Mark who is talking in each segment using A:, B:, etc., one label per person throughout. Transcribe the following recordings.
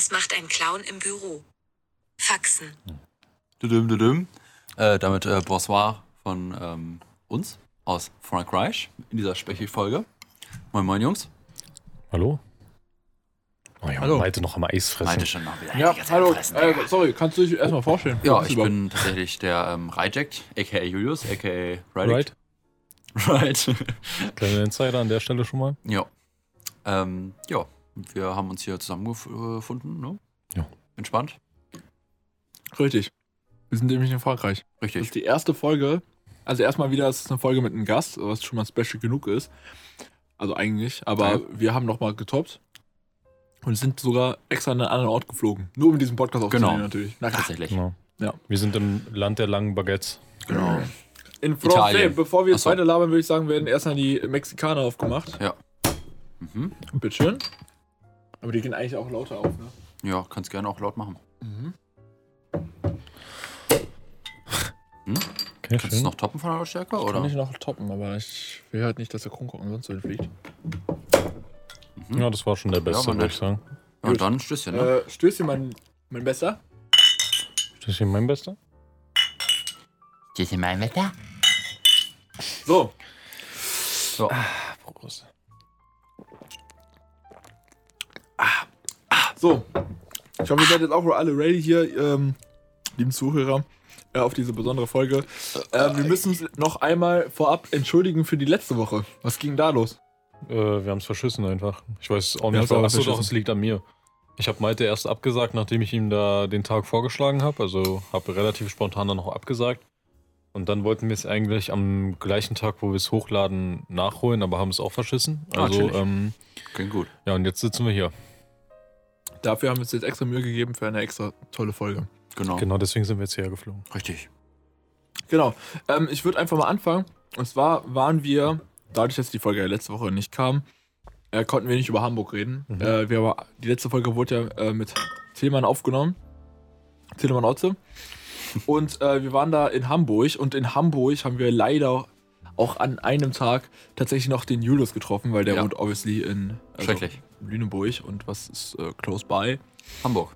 A: Was macht ein Clown im Büro? Faxen.
B: Düdüm, düdüm. Äh, damit äh, Bonsoir von ähm, uns aus Frank Reich in dieser Spechi-Folge. Moin, moin, Jungs.
C: Hallo? Oh ja,
D: Hallo.
C: Malte noch am Eis fressen.
B: Meinte schon noch wieder.
D: Ja, hallo.
B: fressen,
D: Äh, sorry, kannst du dich erstmal vorstellen?
B: Ja, ich bin tatsächlich der ähm, Reject, a.k.a. Julius, a.k.a.
C: Right?
B: Right.
C: Kleiner Insider an der Stelle schon mal.
B: ja. Ähm, ja, wir haben uns hier zusammengefunden, ne?
C: Ja.
B: Entspannt.
D: Richtig. Wir sind nämlich in Frankreich. Das
B: Richtig.
D: ist die erste Folge. Also erstmal wieder, es ist eine Folge mit einem Gast, was schon mal special genug ist. Also eigentlich. Aber
B: Ja.
D: wir haben nochmal getoppt. Und sind sogar extra an einen anderen Ort geflogen. Nur um diesen Podcast aufzunehmen
B: Genau.
D: natürlich. Na.
B: Tatsächlich.
C: Genau.
D: Ja.
C: Wir sind im Land der langen Baguettes.
B: Genau.
D: In
B: Italien.
D: Frankreich, bevor wir jetzt
B: so.
D: weiter labern, würde ich sagen, werden erstmal die Mexikaner aufgemacht.
B: Mhm.
D: Bitteschön. Aber die gehen eigentlich auch lauter auf, ne?
B: Ja, kannst gerne auch laut machen.
D: Mhm.
C: Okay,
B: Kannst du es
C: schön.
B: noch toppen von der Lautstärke?
D: Kann
B: Oder?
D: ich noch toppen, aber ich will halt nicht, dass der Kronkorken sonst so fliegt.
B: Mhm.
C: Ja, das war schon der beste,
B: war
C: würde ich sagen.
B: Ja, und dann Stößchen, ne?
D: Äh, Stößchen, mein, mein Bester.
C: Hier mein Bester?
B: Stößchen, mein Wetter.
D: So,
B: So.
C: Prost.
D: So. Ich hoffe, ihr seid jetzt auch alle ready hier, ähm, lieben Zuhörer, äh, auf diese besondere Folge. Äh, wir müssen uns noch einmal vorab entschuldigen für die letzte Woche. Was ging da los?
C: Äh, wir haben es verschissen einfach. Ich weiß auch nicht, warum. Achso, doch, es liegt an mir. Ich habe Malte erst abgesagt, nachdem ich ihm da den Tag vorgeschlagen habe. Also habe relativ spontan dann noch abgesagt. Und dann wollten wir es eigentlich am gleichen Tag, wo wir es hochladen, nachholen, aber haben es auch verschissen.
B: Ah,
C: Also,
B: chillig.
C: ähm,
B: Klingt gut.
C: ja, und jetzt sitzen wir hier.
D: Dafür haben wir uns jetzt extra Mühe gegeben für eine extra tolle Folge.
B: Genau.
C: Genau deswegen sind wir jetzt hierher geflogen.
B: Richtig.
D: Genau. Ähm, ich würde einfach mal anfangen. Und zwar waren wir, dadurch, dass die Folge ja letzte Woche nicht kam, äh, konnten wir nicht über Hamburg reden.
C: Mhm.
D: Äh, wir war, die letzte Folge wurde ja äh, mit Tillmann aufgenommen. Tillmann Otze. Und äh, wir waren da in Hamburg. Und in Hamburg haben wir leider auch an einem Tag tatsächlich noch den Julius getroffen, weil der
B: Ja.
D: wohnt obviously in also
B: Schrecklich.
D: Lüneburg. Und was ist äh, close by?
B: Hamburg.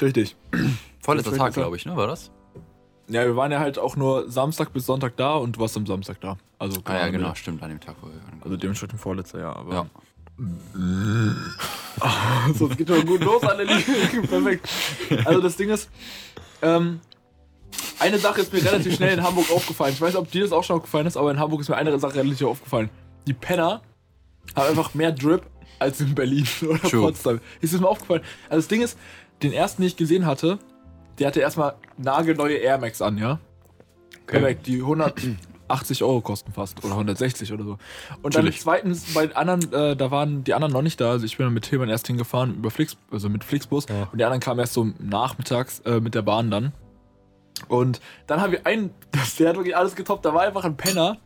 D: Richtig.
B: Vorletzter Tag, glaube ich, ne? War das?
D: Ja, wir waren ja halt auch nur Samstag bis Sonntag da und du warst am Samstag da. Also,
B: Ah ja, genau, stimmt, an dem Tag, wo wir.
D: Also dementsprechend vorletzter Jahr, aber.
B: Ja.
D: so, es geht schon gut los, Anneli. Perfekt. Also das Ding ist, ähm, eine Sache ist mir relativ schnell in Hamburg aufgefallen. Ich weiß nicht, ob dir das auch schon aufgefallen ist, aber in Hamburg ist mir eine Sache relativ aufgefallen. Die Penner haben einfach mehr Drip als in Berlin oder
B: True.
D: Potsdam. Ist das mir aufgefallen? Also das Ding ist, den ersten, den ich gesehen hatte, der hatte erstmal nagelneue Air Max an, ja? Perfekt, die 180 Euro kosten fast oder 160 oder so. Und dann
B: Natürlich.
D: zweitens, bei den anderen, äh, da waren die anderen noch nicht da. Also ich bin dann mit Tilman erst hingefahren über Flix, also mit Flixbus
C: Ja.
D: und die anderen kamen erst so nachmittags äh, mit der Bahn dann. Und dann haben wir einen, das, der hat wirklich alles getoppt. Da war einfach ein Penner,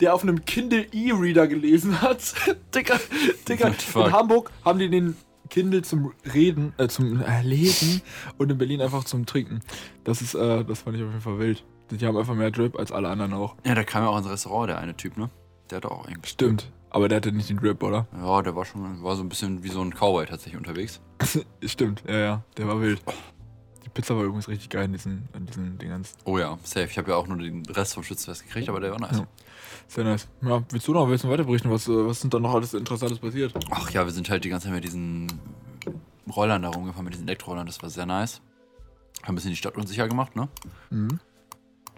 D: der auf einem Kindle E-Reader gelesen hat.
B: The fuck?
D: In Hamburg haben die den Kindle zum Reden, äh, zum äh, Lesen und in Berlin einfach zum Trinken. Das ist, äh, das fand ich auf jeden Fall wild. Die haben einfach mehr Drip als alle anderen auch.
B: Ja, der kam ja auch ins Restaurant, der eine Typ, ne? Der hatte auch eigentlich.
D: Stimmt. Aber der hatte nicht den Drip, oder?
B: Ja, der war schon, war so ein bisschen wie so ein Cowboy tatsächlich unterwegs.
D: Stimmt, ja, ja. Der war wild. Die Pizza war übrigens richtig geil in diesen, in diesen Dingens.
B: Oh ja, safe. Ich habe ja auch nur den Rest vom Schützenfest gekriegt, aber der war nice.
D: Ja. Sehr nice. Ja, willst du noch ein bisschen weiter berichten? Was, äh, was sind da noch alles Interessantes passiert?
B: Ach ja, wir sind halt die ganze Zeit mit diesen Rollern da rumgefahren, mit diesen Elektrorollern. Das war sehr nice. Haben ein bisschen die Stadt unsicher gemacht, ne?
D: Mhm.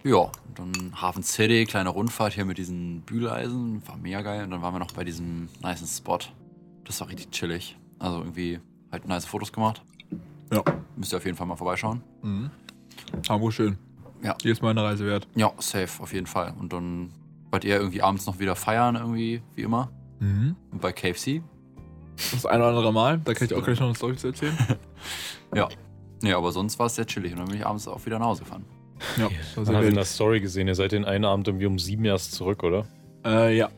B: Ja, und dann Hafen City, kleine Rundfahrt hier mit diesen Bügeleisen, war mega geil. Und dann waren wir noch bei diesem nicen Spot. Das war richtig chillig. Also irgendwie halt nice Fotos gemacht.
D: Ja.
B: Müsst ihr auf jeden Fall mal vorbeischauen.
D: Mhm. Hamburg schön.
B: Ja.
D: Jedes Mal eine Reise wert.
B: Ja, safe, auf jeden Fall. Und dann wart ihr irgendwie abends noch wieder feiern, irgendwie, wie immer.
D: Mhm.
B: Und bei KFC.
D: Das ein oder andere Mal. Da kann ich auch gleich noch eine Story zu erzählen.
B: Ja. Nee, aber sonst war es sehr chillig. Und dann bin ich abends auch wieder nach Hause gefahren.
D: ja, das war
C: Man
D: sehr
C: hat in der Story gesehen, ihr seid den einen Abend irgendwie um sieben erst zurück, oder?
D: Äh, ja.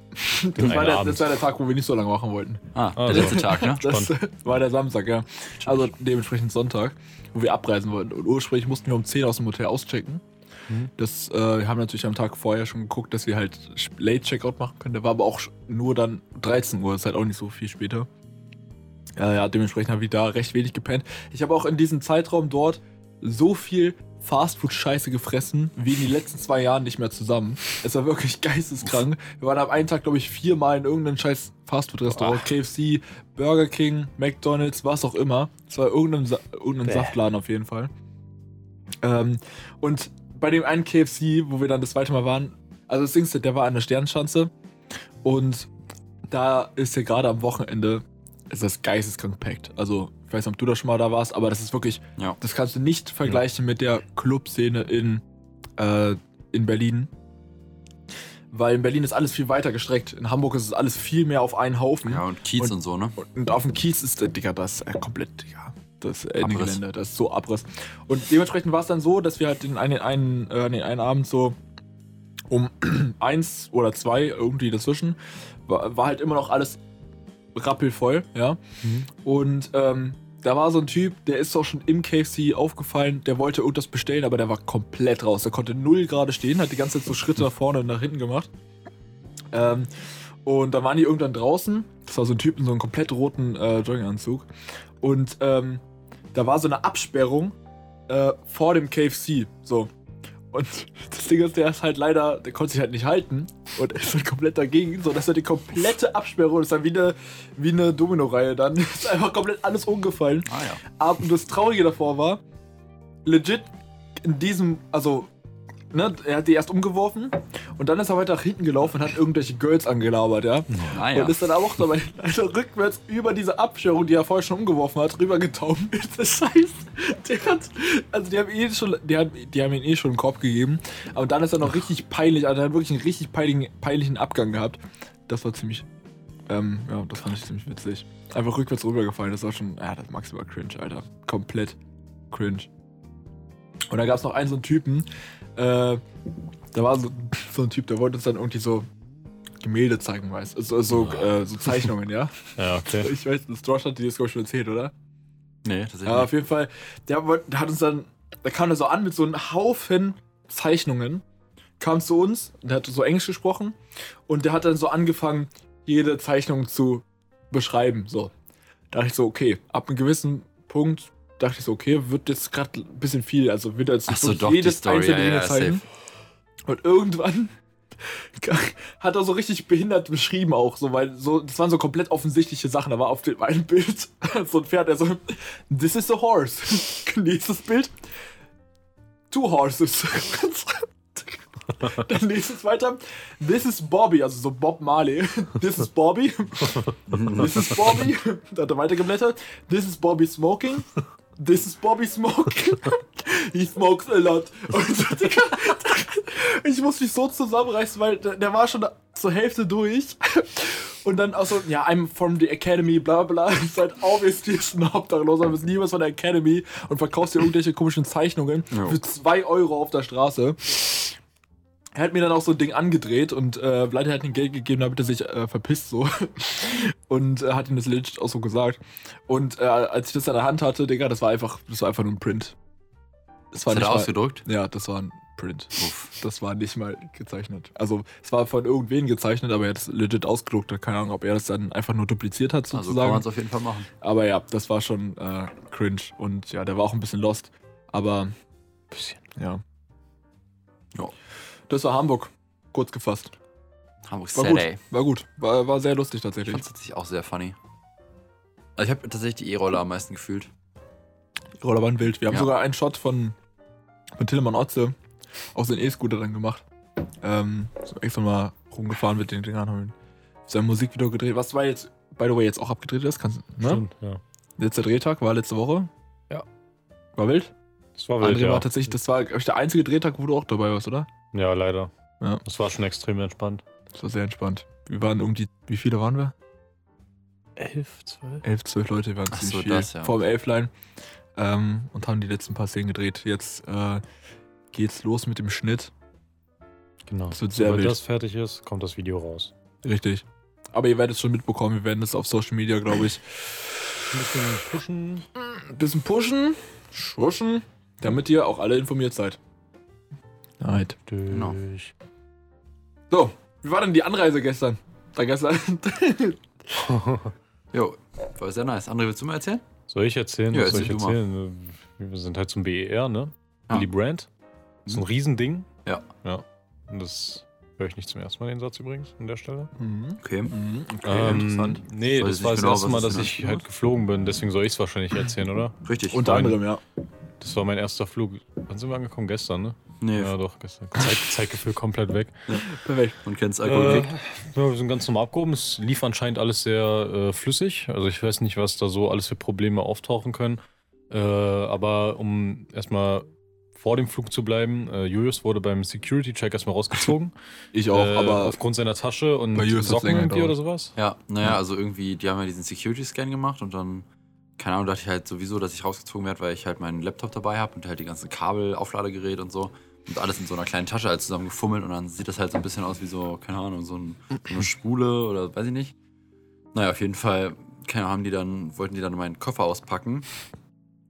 D: Das war, der, das war der Tag, wo wir nicht so lange machen wollten.
B: Ah,
C: Ah,
B: der letzte Tag, ne?
D: Das war der Samstag, ja. Also dementsprechend Sonntag, wo wir abreisen wollten. Und ursprünglich mussten wir um 10 aus dem Hotel auschecken.
C: Mhm.
D: Das äh, wir haben natürlich am Tag vorher schon geguckt, dass wir halt Late Checkout machen können. Der war aber auch nur dann 13 Uhr, ist halt auch nicht so viel später. Ja, ja, dementsprechend habe ich da recht wenig gepennt. Ich habe auch in diesem Zeitraum dort so viel Fastfood-Scheiße gefressen, wie in den letzten zwei Jahren nicht mehr zusammen. Es war wirklich geisteskrank. Wir waren am einen Tag, glaube ich, viermal in irgendeinem scheiß Fastfood-Restaurant. KFC, Burger King, McDonalds, was auch immer. Es war irgendein, Sa irgendein. Saftladen auf jeden Fall. Ähm, und bei dem einen KFC, wo wir dann das zweite Mal waren, also das Ding ist, der war an der Sternschanze und da ist ja gerade am Wochenende ist das geisteskrank packt. Also, ich weiß nicht, ob du da schon mal da warst, aber das ist wirklich,
B: Ja.
D: das kannst du nicht vergleichen mit der Clubszene in, äh, in Berlin. Weil in Berlin ist alles viel weiter gestreckt. In Hamburg ist es alles viel mehr auf einen Haufen.
B: Ja, und Kiez
D: Und-
B: und, so, ne?
D: Und auf dem Kiez ist, äh, Digga, das äh, komplett, Digga, das. Gelände, das ist so Abriss. Und dementsprechend war es dann so, dass wir halt den einen, einen, äh, den einen Abend so um eins oder zwei irgendwie dazwischen, war, war halt immer noch alles rappelvoll, ja.
C: Mhm.
D: Und ähm, da war so ein Typ, der ist auch schon im KFC aufgefallen, der wollte irgendwas bestellen, aber der war komplett raus. Der konnte null gerade stehen, hat die ganze Zeit so Schritte nach vorne und nach hinten gemacht. Ähm, und dann waren die irgendwann draußen. Das war so ein Typ in so einem komplett roten äh, Jogginganzug. Und ähm, da war so eine Absperrung äh, vor dem KFC. So. Und das Ding ist, der ist halt leider, der konnte sich halt nicht halten und ist halt komplett dagegen, so dass er die komplette Absperrung, das ist dann wie eine, wie eine Domino-Reihe dann, ist einfach komplett alles umgefallen.
B: Ah ja.
D: Aber das Traurige davor war, legit in diesem, also, ne, er hat die erst umgeworfen und dann ist er weiter nach hinten gelaufen und hat irgendwelche Girls angelabert, ja.
B: Ah ja.
D: Und ist dann auch dabei also rückwärts über diese Abscherung, die er vorher schon umgeworfen hat, rübergetaucht. Das heißt, der hat, also die haben, eh schon, die, haben, die haben ihm eh schon einen Korb gegeben. Aber dann ist er noch richtig peinlich, also er hat wirklich einen richtig peinlichen, peinlichen Abgang gehabt. Das war ziemlich, ähm, ja, das fand ich ziemlich witzig. Einfach rückwärts rübergefallen, das war schon, ja, das maximal cringe, Alter. Komplett cringe. Und da gab es noch einen so einen Typen, äh, da war so, so ein Typ, der wollte uns dann irgendwie so Gemälde zeigen, weißt du? So, so, äh, so Zeichnungen, ja?
C: Ja, okay.
D: Ich weiß, das Josh hat dir das, ich, schon erzählt, oder?
B: Nee, tatsächlich.
D: Ja, auf jeden Fall. Der, wollte- der hat uns dann, der kam da so an mit so einem Haufen Zeichnungen, kam zu uns, der hat so Englisch gesprochen und der hat dann so angefangen, jede Zeichnung zu beschreiben. So. Da dachte ich so, okay, ab einem gewissen Punkt dachte ich so, okay, wird jetzt gerade ein bisschen viel. Also wird er jetzt
B: so, doch,
D: jedes
B: Story,
D: einzelne
B: ja, ja,
D: zeichnen. Und irgendwann hat er so richtig behindert beschrieben auch, so, weil so, das waren so komplett offensichtliche Sachen. Da war auf dem einen Bild so ein Pferd, der so, this is a horse. Nächstes Bild, two horses. Dann nächstes weiter, this is Bobby, also so Bob Marley. This is Bobby. This is Bobby. Da hat er weitergeblättert. This is Bobby smoking. This is Bobby smoking. He smokes a lot. Und Digga, ich muss mich so zusammenreißen, weil der, der war schon zur Hälfte durch. Und dann auch so, ja, I'm from the Academy, bla bla. Ist halt obviously ist ein Obdachloser, du bist niemals von der Academy und verkaufst dir irgendwelche komischen Zeichnungen
B: Ja.
D: für 2 Euro auf der Straße. Er hat mir dann auch so ein Ding angedreht und äh, leider hat ihm Geld gegeben, damit er sich äh, verpisst so. Und äh, hat ihm das legit auch so gesagt. Und äh, als ich das in der Hand hatte, Digga, das war einfach, das war einfach nur ein Print. Das war
B: Hat er
D: nicht mal,
B: ausgedruckt?
D: Ja, das war ein Print.
B: Uff.
D: Das war nicht mal gezeichnet. Also es war von irgendwen gezeichnet, aber er hat es legit ausgedruckt. Keine Ahnung, ob er das dann einfach nur dupliziert hat
B: Also kann
D: sozusagen.
B: man es auf jeden Fall machen.
D: aber ja, das war schon äh, cringe. Und ja, der war auch ein bisschen lost. Aber
C: Bisschen.
D: Ja. Das war Hamburg. Kurz gefasst.
B: Hamburg
D: War gut. War gut. War, war sehr lustig
B: Ich
D: tatsächlich.
B: fand es tatsächlich auch sehr funny. Also ich habe tatsächlich die E-Roller am meisten gefühlt.
D: Die Roller waren wild. Wir haben
B: Ja.
D: sogar einen Shot von, von Tillemann Otze auf seinen E-Scooter dann gemacht. Ähm, so extra mal rumgefahren mit den Dingern. Haben sein Musikvideo gedreht. Was war jetzt, by the way, jetzt auch abgedreht ist. Kannst, ne?
C: Stimmt, ja.
D: Letzter Drehtag war letzte Woche.
C: Ja.
D: War wild?
C: Das war wild,
D: André
C: ja.
D: war tatsächlich, das war ich, der einzige Drehtag, wo du auch dabei warst, oder?
C: Ja, leider.
D: Ja.
C: Das war schon extrem entspannt.
D: Das war sehr entspannt. Wir waren irgendwie, wie viele waren wir?
C: Elf, zwölf?
D: Elf, zwölf Leute, wir waren
B: Ach
D: ziemlich
B: so,
D: viel.
B: das, ja.
D: Vor dem Elfline. Ähm, und haben die letzten paar Szenen gedreht. Jetzt äh, geht's los mit dem Schnitt.
C: Genau.
D: Das wird sehr
C: Sobald
D: wild.
C: das fertig ist, kommt das Video raus.
D: Richtig. Aber ihr werdet es schon mitbekommen, wir werden es auf Social Media, glaube ich,
C: Ein bisschen pushen.
D: ein bisschen pushen, schuschen, damit ihr auch alle informiert seid. Right.
B: Genau.
C: Durch.
D: So, wie war denn die Anreise gestern? Da gestern?
B: Jo, war sehr nice. André, willst du mal erzählen?
C: Soll ich erzählen?
B: Ja,
C: Was soll ich
B: erzähl du mal.
C: erzählen? Wir sind halt zum BER, ne?
B: Ja.
C: Willy Brandt. Das ist ein Riesending.
B: Ja.
C: Ja. Und das höre ich nicht zum ersten Mal den Satz übrigens an der Stelle.
D: Mhm.
B: Okay.
D: Mhm. Okay,
C: Ähm,
D: interessant.
C: Nee, das war das
B: genau,
C: erste Mal, dass
B: genau
C: ich halt geflogen bin. Deswegen soll ich es wahrscheinlich erzählen, oder?
B: Richtig.
D: Unter anderem, ja.
C: Das war mein erster Flug. Wann sind wir angekommen? Gestern, ne?
B: nee,
C: Ja, doch, gestern. Zeit, Zeitgefühl komplett weg.
D: Perfekt.
B: man kennt es
C: Äh, ja, wir sind ganz normal abgehoben. Es lief anscheinend alles sehr äh, flüssig. Also ich weiß nicht, was da so alles für Probleme auftauchen können. Äh, aber um erstmal vor dem Flug zu bleiben, äh, Julius wurde beim Security-Check erstmal rausgezogen.
D: Ich auch,
C: äh,
D: aber
C: aufgrund seiner Tasche und Socken irgendwie oder sowas.
B: Ja, naja, also irgendwie, die haben ja diesen Security-Scan gemacht und dann, keine Ahnung, dachte ich halt sowieso, dass ich rausgezogen werde, weil ich halt meinen Laptop dabei habe und halt die ganzen Kabel, Aufladegerät und so. Und alles in so einer kleinen Tasche halt zusammen gefummelt und dann sieht das halt so ein bisschen aus wie so, keine Ahnung, so, ein, so eine Spule oder weiß ich nicht. Naja, auf jeden Fall, keine Ahnung, haben die dann, wollten die dann meinen Koffer auspacken.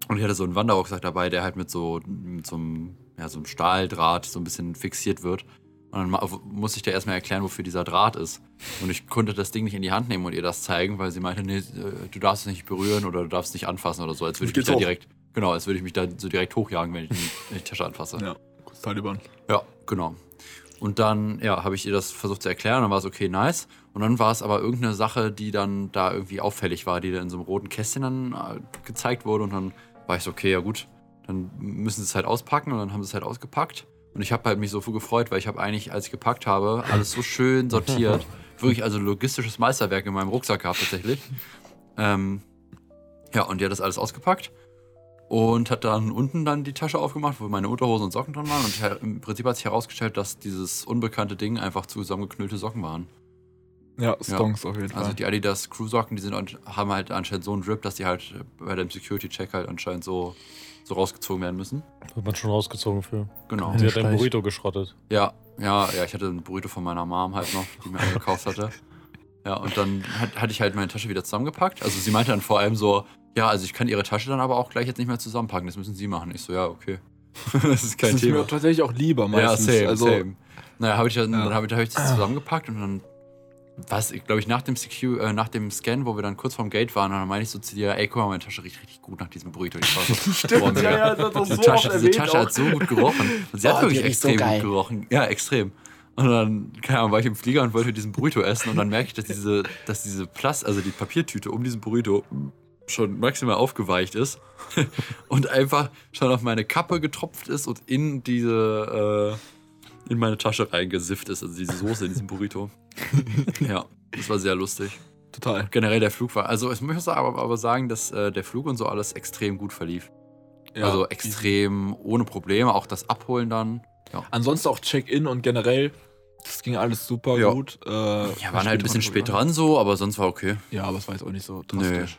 B: Und ich hatte so einen Wanderrucksack dabei, der halt mit so, mit so einem, ja, so einem Stahldraht so ein bisschen fixiert wird. Und dann musste ich da erstmal erklären, wofür dieser Draht ist. Und ich konnte das Ding nicht in die Hand nehmen und ihr das zeigen, weil sie meinte, nee, äh, du darfst es nicht berühren oder du darfst es nicht anfassen oder so. Als würde ich mich da direkt, genau, als würde ich mich da so direkt hochjagen, wenn ich die, Tasche anfasse.
D: Ja, Taliban.
B: Ja, genau. Und dann, ja, habe ich ihr das versucht zu erklären, dann war es okay, nice. Und dann war es aber irgendeine Sache, die dann da irgendwie auffällig war, die da in so einem roten Kästchen dann äh, gezeigt wurde. Und dann war ich so, okay, ja gut, dann müssen sie es halt auspacken und dann haben sie es halt ausgepackt. Und ich habe halt mich so gefreut, weil ich habe eigentlich, als ich gepackt habe, alles so schön sortiert. Wirklich, also logistisches Meisterwerk in meinem Rucksack gehabt tatsächlich. Ähm, ja, und die hat das alles ausgepackt und hat dann unten dann die Tasche aufgemacht, wo meine Unterhosen und Socken drin waren. Und im Prinzip hat sich herausgestellt, dass dieses unbekannte Ding einfach zusammengeknüllte Socken waren.
D: Ja, Stonks auf jeden Fall.
B: Also die Adidas Crew Socken, die sind, haben halt anscheinend so einen Drip, dass die halt bei dem Security Check halt anscheinend so, so rausgezogen werden müssen.
C: Hat man schon rausgezogen für.
B: Genau.
C: Sie hat ein. Burrito geschrottet.
B: Ja, ja, ja, ich hatte einen Burrito von meiner Mom halt noch, die mir gekauft hatte. Ja, und dann hat, hatte ich halt meine Tasche wieder zusammengepackt. Also sie meinte dann vor allem so, ja, also ich kann ihre Tasche dann aber auch gleich jetzt nicht mehr zusammenpacken, das müssen sie machen. Ich so, ja, okay. das ist kein
D: das ist
B: Thema.
D: mir tatsächlich auch lieber meistens.
B: Ja, same,
D: also,
B: same. Naja, habe ich dann,
D: Ja.
B: dann habe ich, hab ich das zusammengepackt und dann, was, glaube ich, nach dem, Secu äh, nach dem Scan, wo wir dann kurz vorm Gate waren, und dann meinte ich so zu dir, ey, guck mal, meine Tasche riecht richtig gut nach diesem Burrito. Ich war so,
D: Stimmt,
B: boah,
D: ja, ja, das hat doch
B: diese
D: so
B: Tasche, diese Tasche
D: auch.
B: hat so gut gerochen. Und sie hat
E: Oh,
B: wirklich
E: riecht so
B: extrem
E: geil.
B: gut gerochen. Ja, extrem. Und dann, keine Ahnung, war ich im Flieger und wollte diesen Burrito essen und dann merke ich, dass diese, dass diese Plast, also die Papiertüte um diesen Burrito schon maximal aufgeweicht ist und einfach schon auf meine Kappe getropft ist und in diese, äh, in meine Tasche reingesifft ist, also diese Soße in diesem Burrito. ja, das war sehr lustig.
D: Total.
B: Generell der Flug war, also ich muss aber, aber sagen, dass äh, der Flug und so alles extrem gut verlief.
D: Ja,
B: also extrem ohne Probleme, auch das Abholen dann.
D: Ansonsten auch Check-in und generell, das ging alles super
B: Ja.
D: gut. Äh,
B: Ja, waren halt ein bisschen spät dran so, aber sonst war okay.
D: Ja, aber es war jetzt auch nicht so drastisch.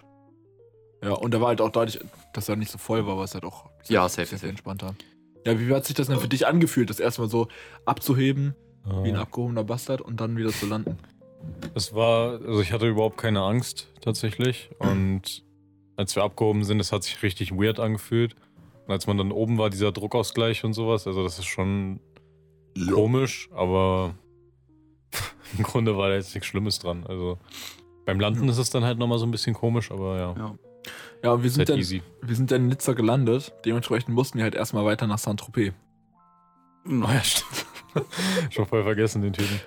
D: Ja, und da war halt auch dadurch, dass er nicht so voll war, war es halt auch
B: Ja,
D: sehr,
B: safe,
D: sehr
B: safe.
D: entspannter. Ja, wie hat sich das denn für dich angefühlt, das erstmal so abzuheben, wie ein
C: Äh,
D: abgehobener Bastard und dann wieder zu landen?
C: Es war, also ich hatte überhaupt keine Angst tatsächlich. Und als wir abgehoben sind, es hat sich richtig weird angefühlt. Und als man dann oben war, dieser Druckausgleich und sowas, also das ist schon komisch, aber im Grunde war da jetzt nichts Schlimmes dran. Also beim Landen ist es dann halt nochmal so ein bisschen komisch, aber ja,
B: Ja.
D: Ja, und wir sind,
C: halt
D: dann, wir sind dann in Nizza gelandet. Dementsprechend mussten wir halt erstmal weiter nach Saint-Tropez.
C: Oh ja, stimmt. Schon voll vergessen, den Typen.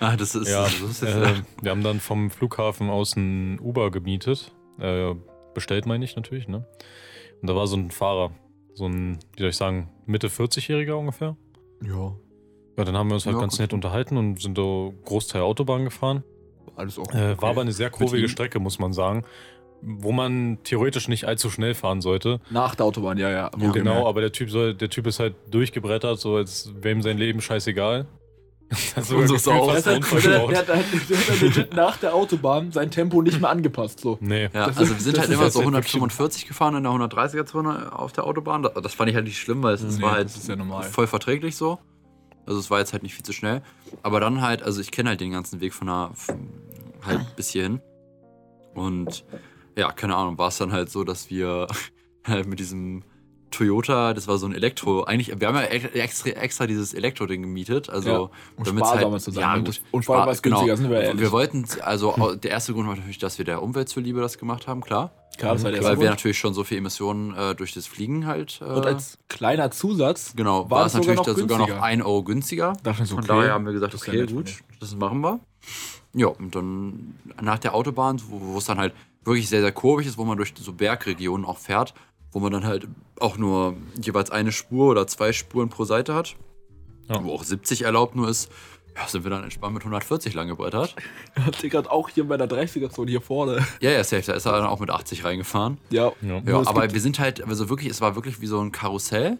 B: Ah, das ist,
C: Ja,
B: das ist jetzt,
C: äh, wir haben dann vom Flughafen aus ein Uber gemietet. Äh, bestellt, meine ich natürlich, ne? Und da war so ein Fahrer, so ein, wie soll ich sagen, Mitte 40-Jähriger ungefähr.
D: Ja.
C: Ja, dann haben wir uns halt
B: Ja,
C: ganz
B: gut.
C: nett unterhalten und sind da Großteil Autobahn gefahren.
D: Alles auch.
C: Äh, War aber eine sehr kurvige? Strecke, muss man sagen. Wo man theoretisch nicht allzu schnell fahren sollte.
D: Nach der Autobahn, ja, ja.
C: Ja, genau, aber der Typ soll, der Typ ist halt durchgebrettert, so als wäre ihm sein Leben scheißegal. Sogar
B: Unseres
C: gefühlt
B: auch.
C: einen
D: hat, der,
C: gebaut.
D: der, hat, der hat legit nach der Autobahn sein Tempo nicht mehr angepasst. So.
C: Nee.
B: ja,
D: das
B: also
D: ist-
B: wir sind
D: das
B: halt
D: ist
B: immer
D: jetzt
B: so
D: halt
B: 145 gefahren in der 130er-Zone auf der Autobahn. Das, das fand ich halt nicht schlimm, weil es,
D: Nee,
B: war halt
D: das ist ja normal.
B: voll verträglich so. Also es war jetzt halt nicht viel zu schnell. Aber dann halt, also ich kenne halt den ganzen Weg von der, von- halt bis hierhin. Und ja, keine Ahnung, war es dann halt so, dass wir halt mit diesem Toyota, das war so ein Elektro, eigentlich, wir haben ja extra, extra dieses Elektro-Ding gemietet, also
D: Ja, um
B: damit's
D: sparsamer zu sein.
B: Ja,
D: Und
B: gut.
D: und vor allem war es
B: Spar-
D: günstiger, sind wir ehrlich.
B: Wir wollten, also der erste Grund war natürlich, dass wir der Umwelt zuliebe das gemacht haben, klar.
D: Klar, das war der
B: Weil
D: erste
B: wir
D: Grund.
B: natürlich schon so viel Emissionen äh, durch das Fliegen halt. Äh,
D: Und als kleiner Zusatz
B: genau,
D: war es
B: es natürlich
D: sogar noch
B: da sogar noch. 1 Euro günstiger.
D: dachte ich so,
B: Von
D: okay,
B: daher haben wir gesagt, okay,
D: von
B: gut, das machen wir. Ja, und dann nach der Autobahn, wo es dann halt wirklich sehr, sehr kurvig ist, wo man durch so Bergregionen auch fährt, wo man dann halt auch nur jeweils eine Spur oder zwei Spuren pro Seite hat,
C: Ja.
B: wo auch 70 erlaubt nur ist, ja, sind wir dann entspannt mit 140 lang gebrettert.
D: Hat der gerade auch hier bei der 30er-Zone hier vorne.
B: Ja, ja, safe, da ist er dann auch mit 80 reingefahren.
D: Ja.
C: Ja.
B: Ja, aber wir sind halt, also wirklich, es war wirklich wie so ein Karussell.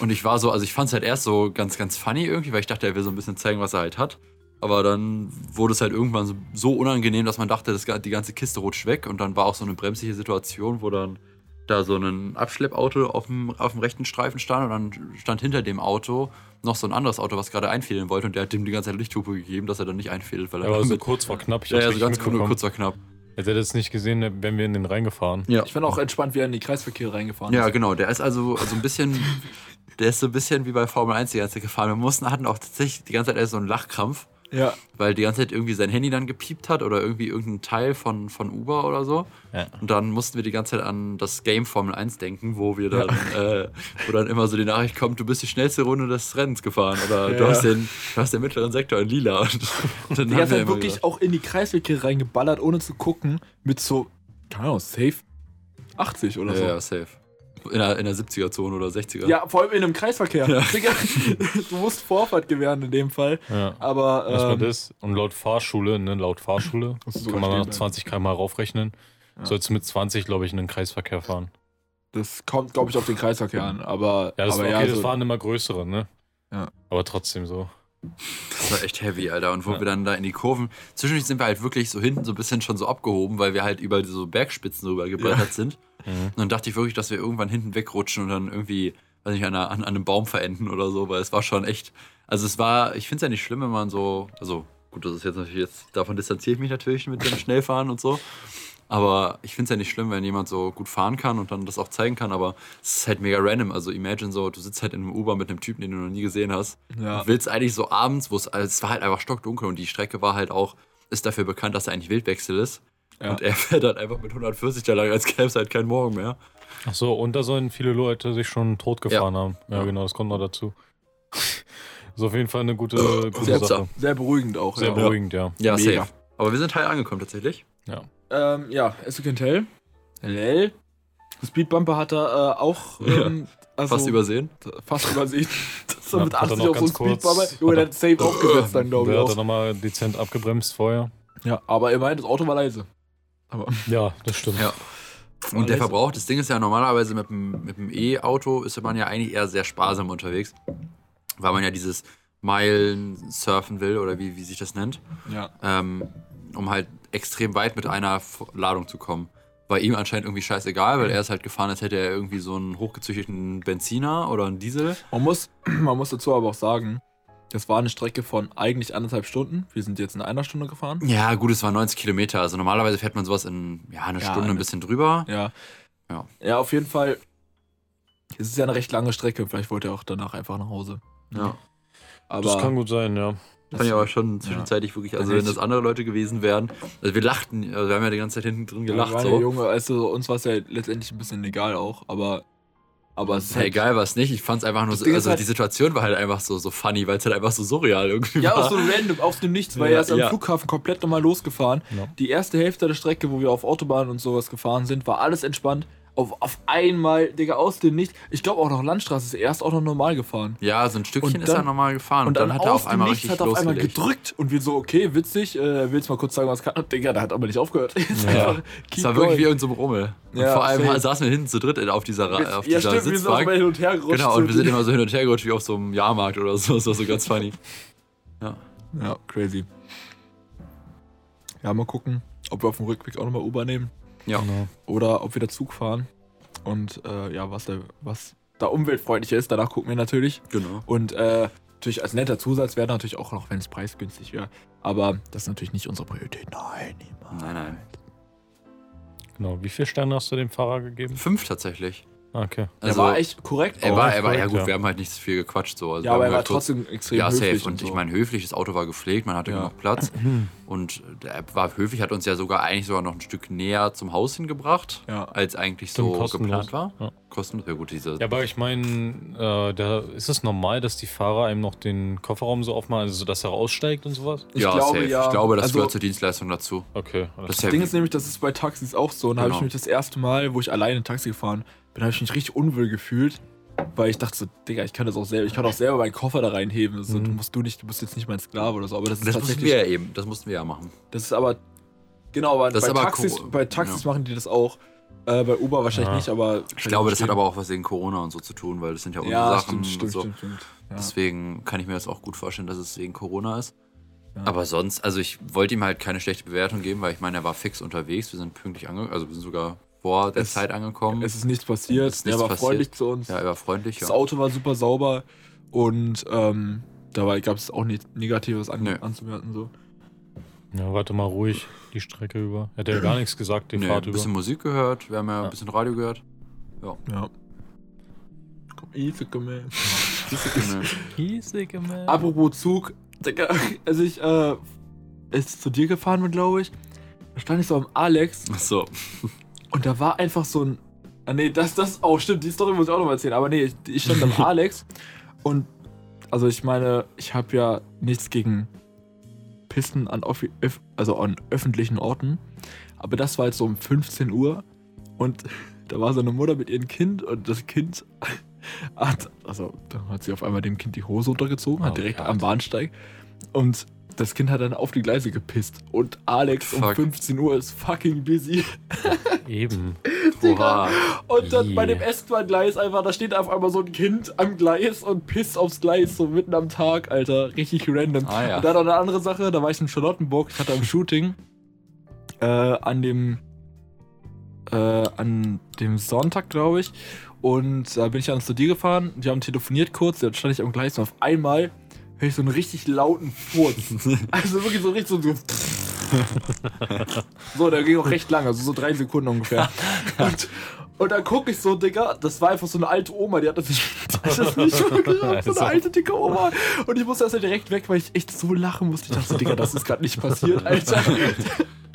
B: Und ich war so, also ich fand es halt erst so ganz, ganz funny irgendwie, weil ich dachte, er will so ein bisschen zeigen, was er halt hat. Aber dann wurde es halt irgendwann so, so unangenehm, dass man dachte, das, die ganze Kiste rutscht weg. Und dann war auch so eine bremsliche Situation, wo dann da so ein Abschleppauto auf dem, auf dem rechten Streifen stand und dann stand hinter dem Auto noch so ein anderes Auto, was gerade einfädeln wollte und der hat dem die ganze Zeit Lichthupe gegeben, dass er dann nicht einfädelt, weil er
C: Er war so kurz vor knapp. Ich
B: ja, ja, so ganz kurz, war knapp.
C: Hätte er das nicht gesehen, wären wir in den reingefahren.
B: Ja.
D: Ich bin auch entspannt, wie er in die Kreisverkehre reingefahren
B: Ja,
D: ist.
B: genau. Der ist also so ein bisschen, der ist so ein bisschen wie bei Formel 1 die ganze Zeit gefahren. Wir mussten, hatten auch tatsächlich die ganze Zeit so einen Lachkrampf,
D: Ja.
B: weil die ganze Zeit irgendwie sein Handy dann gepiept hat oder irgendwie irgendein Teil von, von Uber oder so.
C: Ja.
B: Und dann mussten wir die ganze Zeit an das Game Formel 1 denken, wo wir dann, äh, wo dann immer so die Nachricht kommt, du bist die schnellste Runde des Rennens gefahren oder du,
D: Ja.
B: hast den, du hast den mittleren Sektor in lila. Und, und dann
D: Die
B: haben wir
D: wirklich
B: gesagt,
D: auch in die Kreisverkehre reingeballert, ohne zu gucken, mit so, keine Ahnung, safe 80 oder
B: ja,
D: so.
B: ja, safe. In der, in der 70er-Zone oder 60er.
D: Ja, vor allem in einem Kreisverkehr.
B: Ja.
D: Du musst Vorfahrt gewähren in dem Fall.
C: Ja.
D: Aber
C: Erstmal
D: ähm,
C: das. Und laut Fahrschule, ne, laut Fahrschule,
D: du
C: kann man nach
D: bleiben.
C: 20 km raufrechnen.
D: Ja.
C: Sollst du mit 20, glaube ich, in den Kreisverkehr fahren.
D: das kommt, glaube ich, auf den Kreisverkehr an. Aber,
C: Ja, das,
D: aber
C: war, okay,
D: so,
C: das waren immer größere, ne?
D: Ja.
C: Aber trotzdem so.
B: Das war echt heavy, Alter. Und wo
C: Ja.
B: wir dann da in die Kurven, zwischendurch sind wir halt wirklich so hinten so ein bisschen schon so abgehoben, weil wir halt über so Bergspitzen rüber gebrettert sind.
C: Mhm.
B: Und dann dachte ich wirklich, dass wir irgendwann hinten wegrutschen und dann irgendwie, weiß nicht, an, einer, an einem Baum verenden oder so, weil es war schon echt, also es war, ich finde es ja nicht schlimm, wenn man so, also gut, das ist jetzt natürlich jetzt, davon distanziere ich mich natürlich mit dem Schnellfahren und so. Aber ich finde es ja nicht schlimm, wenn jemand so gut fahren kann und dann das auch zeigen kann, aber es ist halt mega random. Also imagine so, du sitzt halt in einem Uber mit einem Typen, den du noch nie gesehen hast
D: Ja.
B: und willst eigentlich so abends, wo es, also es war halt einfach stockdunkel und die Strecke war halt auch, ist dafür bekannt, dass da eigentlich Wildwechsel ist.
D: Ja.
B: Und er fährt halt einfach mit 140 da lang, als gäbe es halt keinen Morgen mehr.
C: Ach so, und da sollen viele Leute sich schon totgefahren haben. Ja,
B: Ja.
C: genau, das kommt noch dazu. ist auf jeden Fall eine gute, gute
B: Sehr
C: Sache.
D: sehr beruhigend auch.
C: Sehr
D: ja.
C: beruhigend, ja.
B: Ja,
D: Mega.
B: safe. Aber wir sind heil angekommen tatsächlich.
C: ja.
D: Ähm, ja, as you can tell. LL. Speedbumper hat er äh, auch ähm, also,
B: Fast übersehen.
D: fast übersehen. Das war
C: Ja,
D: mit
C: hat er
D: 80
C: noch
D: auf so einen
C: ganz kurz-
D: Speedbumper. Junge,
C: hat
D: der
C: er-
D: hat safe aufgesetzt dann, glaube ich.
C: Der hat dann nochmal dezent abgebremst vorher.
D: Ja, aber immerhin, das Auto war leise. Aber
C: Ja, das stimmt.
B: Ja. Und der Verbrauch, das Ding ist ja normalerweise mit dem, mit dem E-Auto ist man ja eigentlich eher sehr sparsam unterwegs, weil man ja dieses Meilen surfen will oder wie, wie sich das nennt,
D: ja.
B: ähm, um halt extrem weit mit einer Ladung zu kommen. War ihm anscheinend irgendwie scheißegal, weil er ist halt gefahren, als hätte er irgendwie so einen hochgezüchteten Benziner oder einen Diesel.
D: Man muss, man muss dazu aber auch sagen, das war eine Strecke von eigentlich anderthalb Stunden. Wir sind jetzt in einer Stunde gefahren.
B: Ja, gut, es waren 90 Kilometer. Also normalerweise fährt man sowas in ja, eine
D: Ja,
B: Stunde ein
D: eine-
B: bisschen drüber.
D: Ja.
B: Ja.
D: Ja, auf jeden Fall. Es ist ja eine recht lange Strecke. Vielleicht wollte er auch danach einfach nach Hause.
B: Ja.
D: Aber
C: Das kann gut sein, ja.
B: Fand ich aber schon zwischenzeitlich wirklich, also wenn das andere Leute gewesen wären, also wir lachten, also wir haben ja die ganze Zeit hinten drin gelacht
D: Ja,
B: so.
D: Junge, also uns war es ja letztendlich ein bisschen egal auch, aber. Aber es
B: Ist ja egal, was nicht. Ich fand es einfach nur
D: Das
B: so, also
D: halt-
B: die Situation war halt einfach so, so funny, weil es halt einfach so surreal irgendwie
D: Ja,
B: war.
D: auch so random, aus dem Nichts, weil
B: Ja,
D: er ist am
B: ja.
D: Flughafen komplett nochmal losgefahren.
C: Ja.
D: Die erste Hälfte der Strecke, wo wir auf Autobahn und sowas gefahren sind, war alles entspannt. Auf, auf einmal, Digga, aus dem Nichts. Ich glaube auch noch Landstraße ist er erst auch noch normal gefahren.
B: ja, so ein Stückchen
D: Und
B: ist er
D: dann-
B: normal gefahren und, dann, hat er auf einmal
D: Nichts
B: richtig
D: hat er auf einmal gedrückt und wir so, okay, witzig, äh, willst mal kurz sagen, was kann. Digga, der hat aber nicht aufgehört.
C: Ja.
B: Es war wirklich
D: going.
B: wie irgendein so Rummel. Und
D: Ja,
B: vor allem
D: safe.
B: saßen wir hinten zu dritt auf dieser, Ra- auf
D: ja,
B: dieser
D: stimmt, wir sind auch
B: Sitzbank.
D: hin und her gerutscht.
B: Genau, und wir sind immer so hin und her gerutscht wie auf so einem Jahrmarkt oder so. Das war so ganz funny. Ja.
D: Ja, crazy. Ja, mal gucken, ob wir auf dem Rückweg auch nochmal Uber nehmen.
B: Ja.
C: Genau.
D: oder ob wir da Zug fahren. Und äh, ja, was da, was da umweltfreundlicher ist, danach gucken wir natürlich.
B: Genau.
D: Und äh, natürlich als netter Zusatz wäre natürlich auch noch, wenn es preisgünstig wäre. Aber das ist natürlich nicht unsere Priorität. Nein, niemals.
B: Nein, nein.
C: genau. Wie viele Sterne hast du dem Fahrer gegeben?
B: Fünf tatsächlich.
C: Okay.
D: er war echt korrekt.
B: Er war, er war, ja
C: korrekt,
B: gut,
C: ja.
B: wir haben halt nicht so viel gequatscht so. Also
D: ja, aber er
B: haben
D: war
B: halt
D: trotzdem extrem
B: Ja,
D: höflich.
B: safe. Und
D: so.
B: ich meine, höflich, das Auto war gepflegt, man hatte
D: Ja.
B: genug Platz. und er war höflich, hat uns ja sogar eigentlich sogar noch ein Stück näher zum Haus hingebracht,
D: Ja.
B: als eigentlich
C: Stimmt,
B: so
C: kostenlos.
B: geplant war.
C: Ja.
B: Kostenlos, ja gut, diese.
C: Ja, aber ich meine, äh, da ist es normal, dass die Fahrer einem noch den Kofferraum so aufmachen, also dass er aussteigt und sowas?
D: Ich
B: ja,
D: glaube,
B: safe.
D: ja.
B: Ich glaube, das
D: Also-
B: gehört zur Dienstleistung dazu.
C: Okay.
B: Das ja
D: Das Ding ist nämlich, das ist bei Taxis auch so. Und da habe ich
B: Genau.
D: mich das erste Mal, wo ich alleine Taxi gefahren bin, habe ich mich richtig unwohl gefühlt. Weil ich dachte so, Digga, ich kann das auch selber, ich kann auch selber meinen Koffer da reinheben. So,
C: Mhm.
D: Du musst du nicht, du bist jetzt nicht mein Sklave oder so. Aber das ist
B: Das mussten
D: tatsächlich.
B: wir ja eben, das mussten wir ja machen.
D: Das ist aber. Genau, aber,
B: Das
D: bei,
B: ist aber
D: Taxis,
B: Cor-
D: bei Taxis
B: ja.
D: machen die das auch. Äh, bei Uber wahrscheinlich
C: Ja.
D: nicht, aber.
B: Ich glaube, das hat aber auch was wegen Corona und so zu tun, weil das sind ja unsere
D: Ja,
B: Sachen
D: stimmt, stimmt,
B: und so.
D: stimmt, stimmt. Ja.
B: Deswegen kann ich mir das auch gut vorstellen, dass es wegen Corona ist.
D: Ja.
B: Aber sonst, also ich wollte ihm halt keine schlechte Bewertung geben, weil ich meine, er war fix unterwegs. Wir sind pünktlich angekommen, also wir sind sogar vor der
D: Es-
B: Zeit angekommen.
D: Es ist nichts passiert.
B: Es ist
D: er
B: nichts
D: war
B: passiert.
D: freundlich zu uns.
B: ja, er war freundlich.
D: Das
B: Ja.
D: Auto war super sauber und ähm, dabei gab es auch nichts Negatives an,
B: Nö.
D: anzumerken. So.
C: Ja, warte mal ruhig die Strecke über. Er hat ja gar nichts gesagt, die
B: Nee,
C: Fahrt
B: ein
C: über.
B: bisschen Musik gehört, wir haben ja ein
C: Ja.
B: bisschen Radio gehört.
D: Ja. Komm, easy, komm her.
B: Nee.
D: Apropos Zug, Digga, als ich äh, als zu dir gefahren bin, glaube ich, da stand ich so am Alex
B: Ach so.
D: Und da war einfach so ein. Ah, nee, das, das, oh, stimmt, die Story muss ich auch noch mal erzählen. Aber nee, ich, stand am Alex und, also ich meine, ich habe ja nichts gegen Pissen an, also an öffentlichen Orten. Aber das war jetzt so um 15 Uhr und da war so eine Mutter mit ihrem Kind und das Kind hat, also da hat sie auf einmal dem Kind die Hose untergezogen, hat
C: Oh,
D: direkt am Bahnsteig und das Kind hat dann auf die Gleise gepisst. Und Alex um
B: Fuck.
D: 15 Uhr ist fucking busy.
C: Eben.
B: Oha.
D: Und dann bei dem S-Bahn-Gleis einfach, da steht auf einmal so ein Kind am Gleis und pisst aufs Gleis, so mitten am Tag, Alter. Richtig random.
B: Ah, ja.
D: Und dann noch eine andere Sache, da war ich in Charlottenburg, ich hatte am Shooting äh, an dem äh, an dem Sonntag, glaube ich. Und da bin ich dann zu dir gefahren, die haben telefoniert kurz, dann stand ich am Gleis und auf einmal höre ich so einen richtig lauten Furz. also wirklich so richtig so, so so, der ging auch recht lang, also so drei Sekunden ungefähr. Und, und dann gucke ich so, Digga, das war einfach so eine alte Oma, die hat das nicht, das nicht schon gerafft, so eine alte, dicke Oma. Und ich musste erst direkt weg, weil ich echt so lachen musste. Ich dachte so, Digga, das ist gerade nicht passiert, Alter.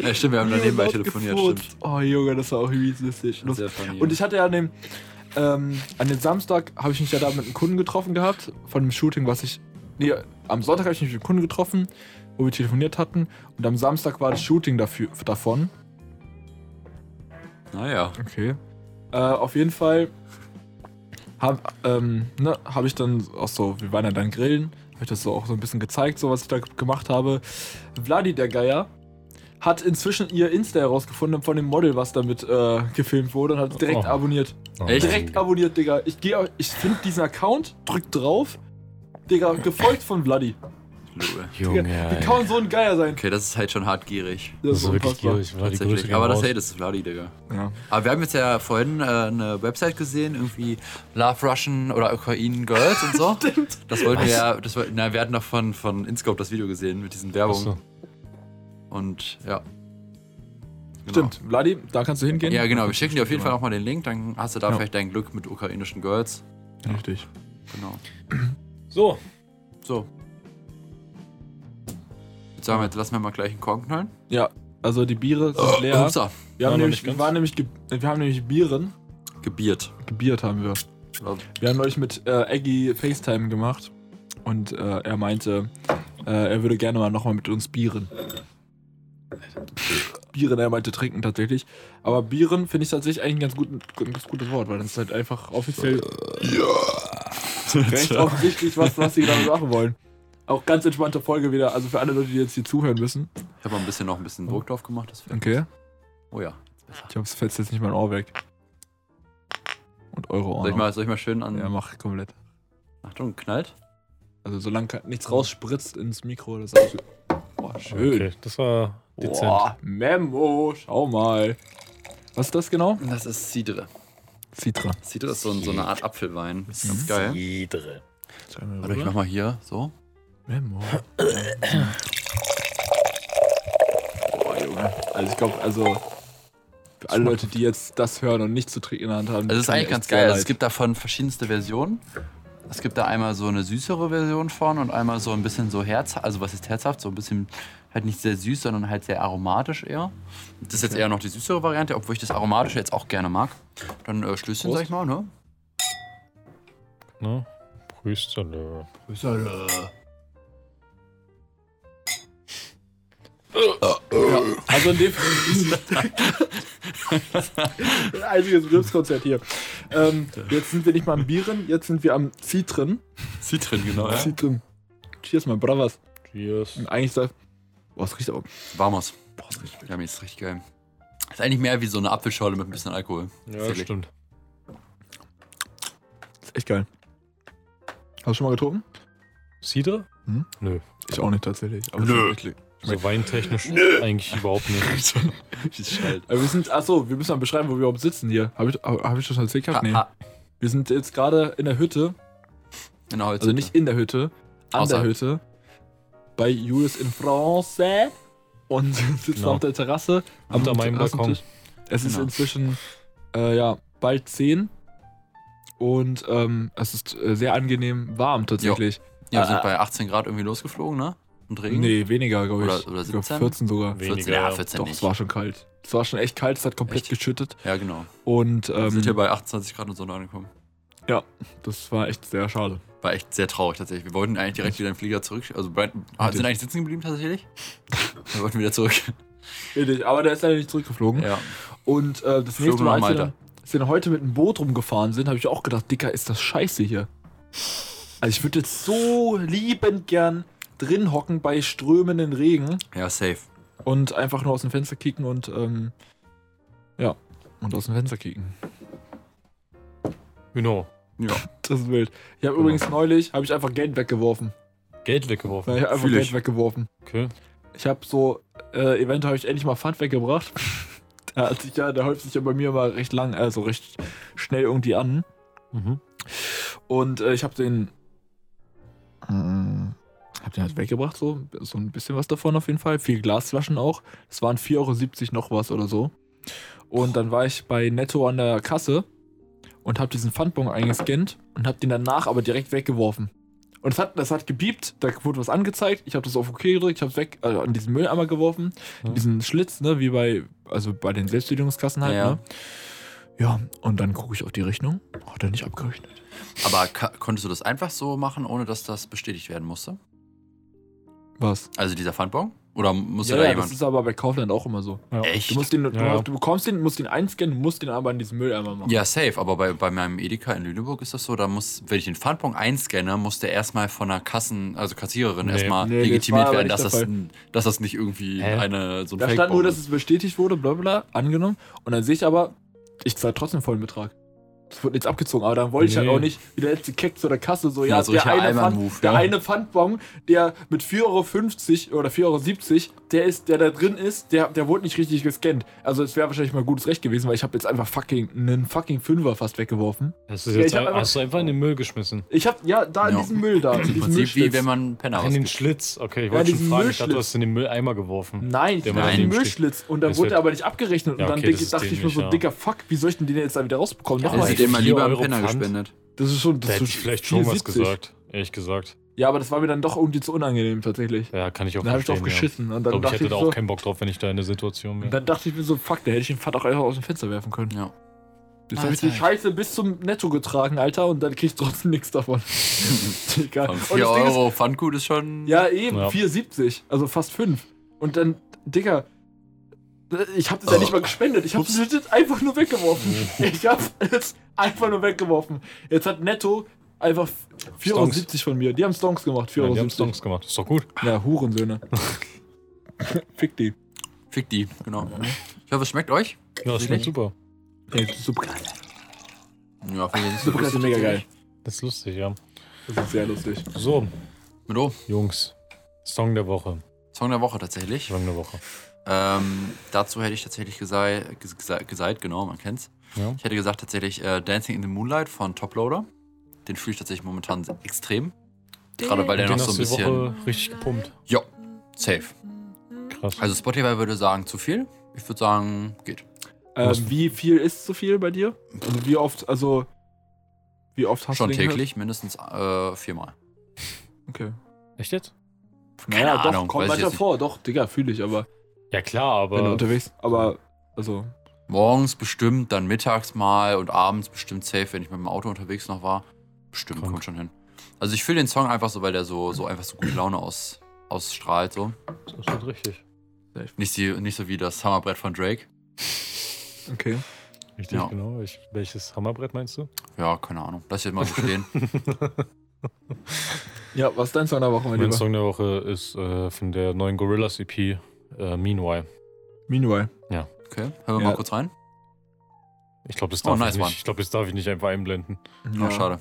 B: Ja, stimmt, wir haben dann nebenbei
D: Laut
B: telefoniert,
D: gefurzt.
B: stimmt.
D: Oh, Junge, das war auch
B: funny,
D: Und ich hatte ja an dem, ähm, an dem Samstag habe ich mich ja da mit einem Kunden getroffen gehabt, von dem Shooting, was ich, nee, am Sonntag habe ich mich mit Kunden getroffen, wo wir telefoniert hatten. Und am Samstag war das Shooting dafür, davon.
B: Naja.
D: Okay. Äh, auf jeden Fall habe ähm, ne, hab ich dann auch so, wir waren ja dann grillen, habe ich das so auch so ein bisschen gezeigt, so was ich da gemacht habe. Vladi, der Geier, hat inzwischen ihr Insta herausgefunden von dem Model, was damit äh, gefilmt wurde und hat direkt
C: Oh.
D: abonniert.
B: Echt?
D: Direkt abonniert, Digga. Ich gehe, ich finde diesen Account, drück drauf, Digga, gefolgt von Vladi.
B: Lol.
D: Digga, wie kann man so ein Geier sein?
B: Okay, das ist halt schon hartgierig.
D: Das
C: Das ist wirklich gierig. Ging
B: Aber das, hey, das ist Vladi, Digga.
D: Ja.
B: Aber wir haben jetzt ja vorhin äh, eine Website gesehen, irgendwie Love Russian oder Ukraine Girls und so. Das wollten wir ja, das wollten, na, wir hatten noch von, von InScope das Video gesehen mit diesen Werbungen.
C: Achso.
B: Und ja. Genau.
D: Stimmt, Vladi, da kannst du hingehen.
B: Ja, genau. Wir schicken dir auf jeden Fall nochmal den Link, dann hast du da
D: Ja.
B: vielleicht dein Glück mit ukrainischen Girls.
D: Richtig.
B: Genau.
C: So,
B: So. Jetzt sagen wir, jetzt lassen wir mal gleich einen Korken knallen.
D: Ja, also die Biere sind leer.
B: Upsa.
D: Wir haben,
C: Ja,
D: nämlich, wir, waren nämlich wir haben nämlich Bieren.
B: Gebiert.
D: Gebiert haben wir. Wir haben neulich mit äh, Eggy FaceTime gemacht. Und äh, er meinte, äh, er würde gerne mal nochmal mit uns bieren. Bieren, er meinte trinken tatsächlich. Aber Bieren finde ich tatsächlich eigentlich ein ganz, gut, ganz gutes Wort, weil das ist halt einfach offiziell recht offensichtlich, was, was sie gerade machen wollen. Auch ganz entspannte Folge wieder, also für alle Leute, die jetzt hier zuhören müssen.
B: Ich habe mal ein bisschen noch ein bisschen Druck drauf gemacht. Das
D: Okay.
B: oh ja.
D: Ich hoffe, es fällt jetzt nicht mein Ohr weg. Und eure Ohren.
B: Soll ich mal, soll ich mal schön an.
D: Ja, mach komplett.
B: Achtung, knallt.
D: Also solange nichts rausspritzt ins Mikro, das ist. Boah, schön.
C: okay, das war dezent.
D: Boah, Memo, schau mal. Was ist das genau?
B: Das ist Cidre.
D: Citra.
B: Cidre ist so, so eine Art Apfelwein. Das ist ganz geil.
C: Cidre.
B: Warte, ich mach mal hier so.
D: Memo. Boah, Junge. Also ich glaube, also Für alle Leute, die jetzt das hören und nicht zu trinken in der Hand haben.
B: Also es ist eigentlich ganz geil. Also es gibt davon verschiedenste Versionen. Es gibt da einmal so eine süßere Version von und einmal so ein bisschen so herz, also was ist herzhaft, so ein bisschen halt nicht sehr süß, sondern halt sehr aromatisch eher. Das ist jetzt eher noch die süßere Variante, obwohl ich das aromatische jetzt auch gerne mag. Dann äh, Schlüsschen,
D: Prost.
B: sag ich mal, ne?
C: Ne? Prüsterle.
D: Also in dem Ein einziges Ripskonzert hier. Ähm, jetzt sind wir nicht mal am Bieren, jetzt sind wir am Zitren.
B: Zitrin, genau. Ja.
D: Zitren. Cheers, mein Brothers.
C: Cheers.
D: Und eigentlich. Boah, es riecht aber.
B: Vamos.
D: Boah, es riecht
B: Ja, mir ist richtig geil. Ist eigentlich mehr wie so eine Apfelschorle mit ein bisschen Alkohol.
C: Ja,
B: Tatsächlich.
C: stimmt.
D: ist echt geil. Hast du schon mal getrunken?
C: Cider?
D: Hm?
C: Nö.
D: Ich auch nicht tatsächlich. Aber
B: Nö.
C: So weintechnisch eigentlich überhaupt nicht.
B: Halt.
D: Wir sind, achso, wir müssen mal beschreiben, wo wir überhaupt sitzen hier. Habe ich, hab ich das schon erzählt gehabt? Nee. Wir sind jetzt gerade in der Hütte,
B: Genau, heute.
D: also nicht in der Hütte, an
B: Außerhalb.
D: der Hütte, bei Julius in France und sitzen
C: Genau.
D: auf der Terrasse.
C: Unter meinem
D: Terrassentisch. Es ist
B: Genau.
D: inzwischen, äh, ja, bald 10 und ähm, es ist äh, sehr angenehm warm tatsächlich.
B: Ja, wir sind
D: Ah.
B: bei 18 Grad irgendwie losgeflogen, ne? Und Regen.
D: Nee, weniger, glaube ich.
B: Oder- oder
D: Ich glaub,
B: 17?
D: 14 sogar.
B: 14,
C: Weniger,
B: ja,
C: ja.
B: 14
D: Doch,
B: nicht.
D: es war schon kalt. Es war schon echt kalt, es hat komplett
B: Echt?
D: geschüttet.
B: Ja, genau.
D: Und
B: Wir
D: ähm,
B: sind hier bei 28 Grad und Sonne angekommen.
D: das war echt sehr schade.
B: War echt sehr traurig tatsächlich. Wir wollten eigentlich direkt wieder in den Flieger zurück. Also Brighton, ah, sind eigentlich sitzen geblieben tatsächlich. Wir wollten wieder zurück.
D: Richtig, aber der ist leider nicht zurückgeflogen.
B: Ja.
D: Und äh, das
B: Flogen
D: nächste Mal, als wir, dann, als wir dann heute mit dem Boot rumgefahren sind, habe ich auch gedacht, Dicker, ist das scheiße hier. Also ich würde jetzt so liebend gern drin hocken bei strömenden Regen
B: Ja, safe.
D: und einfach nur aus dem Fenster kicken und ähm, ja, und aus dem Fenster kicken.
C: Genau.
B: Ja.
D: Das ist wild. Ich habe
B: Genau.
D: übrigens neulich, habe ich einfach Geld weggeworfen.
C: Geld weggeworfen.
D: Ja, ich habe einfach
B: Fühl
D: Geld
B: ich.
D: weggeworfen.
C: Okay.
D: Ich habe so, äh, eventuell habe ich endlich mal Pfand weggebracht. da hat sich ja, der häuft sich ja bei mir mal recht lang, also recht schnell irgendwie an.
C: Mhm.
D: Und äh, ich habe den. Äh, hab den halt weggebracht, so. So ein bisschen was davon auf jeden Fall. Viel Glasflaschen auch. Das waren 4,70 Euro noch was oder so. Und dann war ich bei Netto an der Kasse und habe diesen Pfandbon eingescannt und habe den danach aber direkt weggeworfen. Und es hat, das hat gebiebt, da wurde was angezeigt. Ich habe das auf OK gedrückt, ich habe es weg äh, an diesen Mülleimer geworfen.
C: Ja.
D: Diesen Schlitz, ne, wie bei, also bei den Selbstbedienungskassen halt,
B: Ja.
D: ne? Ja, und dann gucke ich auf die Rechnung. Hat er nicht abgerechnet.
B: Aber konntest du das einfach so machen, ohne dass das bestätigt werden musste?
D: Was?
B: Also dieser Pfandbon? Oder musste
D: Ja,
B: da
D: ja,
B: jemand.
D: das ist aber bei Kaufland auch immer so.
C: Ja.
B: Echt?
D: Du musst den, du,
C: Ja,
D: du bekommst den, musst den einscannen, musst den aber in diesen Mülleimer machen.
B: Ja, safe, aber bei, bei meinem Edeka in Lüneburg ist das so, da muss, wenn ich den Pfandbon einscanne, muss der erstmal von einer Kassen, also Kassiererin
C: Nee.
B: erstmal
D: Nee,
B: legitimiert werden, dass das, dass das nicht irgendwie
C: Hä?
B: eine so ein
D: Da stand
B: Fake-Bon
D: nur, dass es bestätigt wurde, bla bla, angenommen. Und dann sehe ich aber, ich zahle trotzdem vollen Betrag. Das wurde jetzt abgezogen, aber dann wollte ich halt
C: Nee.
D: auch nicht wie der letzte Keck zu der Kasse so, ja,
B: Ja, so
D: der, eine Pfand,
B: Allmann-Move,
D: der
B: ja.
D: eine Pfandbon, der mit 4,50 Euro oder 4,70 Euro, der ist, der da drin ist, der, der wurde nicht richtig gescannt. Also es wäre wahrscheinlich mal gutes Recht gewesen, weil ich habe jetzt einfach fucking einen fucking Fünfer fast weggeworfen.
C: Hast du
D: Ja,
C: jetzt ein,
D: einfach-
C: hast du einfach in den Müll geschmissen?
D: Ich habe ja da in
B: Ja.
D: diesem Müll da, in
B: Im Prinzip wie wenn man Penner
C: in den. Schlitz. Okay, ich
D: Ja,
C: wollte schon
D: diesen
C: fragen. Ich dachte, du hast in den Mülleimer geworfen.
D: Nein,
C: Der
D: der
C: war
D: war in den Müllschlitz. Und dann
C: Das
D: wurde er aber nicht abgerechnet.
C: Ja,
D: und dann dachte ich mir so,
C: ja.
D: dicker Fuck, wie soll ich denn den jetzt da wieder rausbekommen?
C: Ja,
D: Nochmal.
B: Hätte den mal lieber einen
C: 4 Euro
B: Penner
C: Pfand?
B: gespendet.
D: Das ist schon. Das
C: Da hätte
D: ist
C: ich vielleicht schon was
D: 4,70.
C: gesagt. Ehrlich gesagt.
D: Ja, aber das war mir dann doch irgendwie zu unangenehm tatsächlich.
C: Ja, kann ich auch
D: Dann habe ich drauf
C: verstehen,
D: geschissen. Und
C: Ja.
D: dann
C: Ich glaube, ich
D: dachte
C: hätte
D: ich,
C: da
D: so,
C: auch keinen Bock drauf, wenn ich da in der Situation wäre.
D: dann dachte ich mir so, fuck, da hätte ich den Pfand auch einfach aus dem Fenster werfen können.
B: Ja.
D: Jetzt habe ich die. Scheiße bis zum Netto getragen, Alter, und dann krieg ich trotzdem nichts davon. Und
B: 4
D: das Ding ist,
B: Euro Pfandgut ist schon.
D: ja, eben,
C: Ja.
D: 4,70. Also fast 5. Und dann, Digga, ich habe das ja nicht mal gespendet. Ich habe das legit einfach nur weggeworfen. Ich habe es einfach nur weggeworfen. Jetzt hat Netto einfach 4,70 Euro
C: Stonks.
D: von mir. Die haben Stonks gemacht, 4,70
C: Ja, die haben Songs gemacht. Ist doch gut.
D: Ja, Hurensöhne. Fick die.
B: Fick die, genau. Ich hoffe, es schmeckt euch.
C: Ja, das schmeckt super.
D: Ja, super geil.
B: Ja, finde ich
D: Super geil, ist mega geil.
C: Das ist lustig, ja.
D: Das ist sehr lustig.
C: So,
B: Mit O.
C: Jungs. Song der Woche.
B: Song der Woche tatsächlich.
C: Song der Woche.
B: Ähm, dazu hätte ich tatsächlich gesagt, gesagt, genau, man kennt's.
C: Ja.
B: Ich hätte gesagt tatsächlich äh, Dancing in the Moonlight von Toploader. Den fühle ich tatsächlich momentan extrem. Gerade weil der noch so ein bisschen.
C: Woche richtig gepumpt.
B: Ja, safe.
C: Krass.
B: Also Spotify würde sagen zu viel. Ich würde sagen, geht.
D: Ähm, wie viel ist zu viel bei dir? Also wie oft, also wie oft hast
B: Schon
D: du gehört?
B: täglich, mindestens äh, viermal.
D: Okay.
C: Echt jetzt?
D: Naja,
B: Keine
D: doch,
B: Ahnung,
D: kommt
B: ich
D: manchmal
B: jetzt
D: vor. Doch, Digga, fühle ich, aber
C: Ja klar,
D: wenn du
C: aber
D: unterwegs, aber also
B: Morgens bestimmt, dann mittags mal und abends bestimmt safe, wenn ich mit dem Auto unterwegs noch war. Bestimmt,
C: Krank.
B: kommt schon hin. Also ich fühle den Song einfach so, weil der so, so einfach so gute Laune aus, ausstrahlt. So.
C: das ist richtig.
B: Nicht, die, nicht so wie das Hammerbrett von Drake.
D: okay.
C: Richtig,
B: Ja.
C: genau. Ich, welches Hammerbrett meinst du?
B: Ja, keine Ahnung. Lass ich jetzt mal so stehen.
D: Ja, was ist dein Song der Woche, mein
C: Mein
D: Lieber?
C: Song der Woche ist äh, von der neuen Gorillaz EP, äh, Meanwhile.
D: Meanwhile.
B: Okay, hören wir
D: Ja.
B: mal kurz rein.
C: Ich glaube, das,
B: Oh,
C: darf
B: nice
C: ich nicht- ich glaub, das darf ich nicht einfach einblenden.
B: Oh, schade.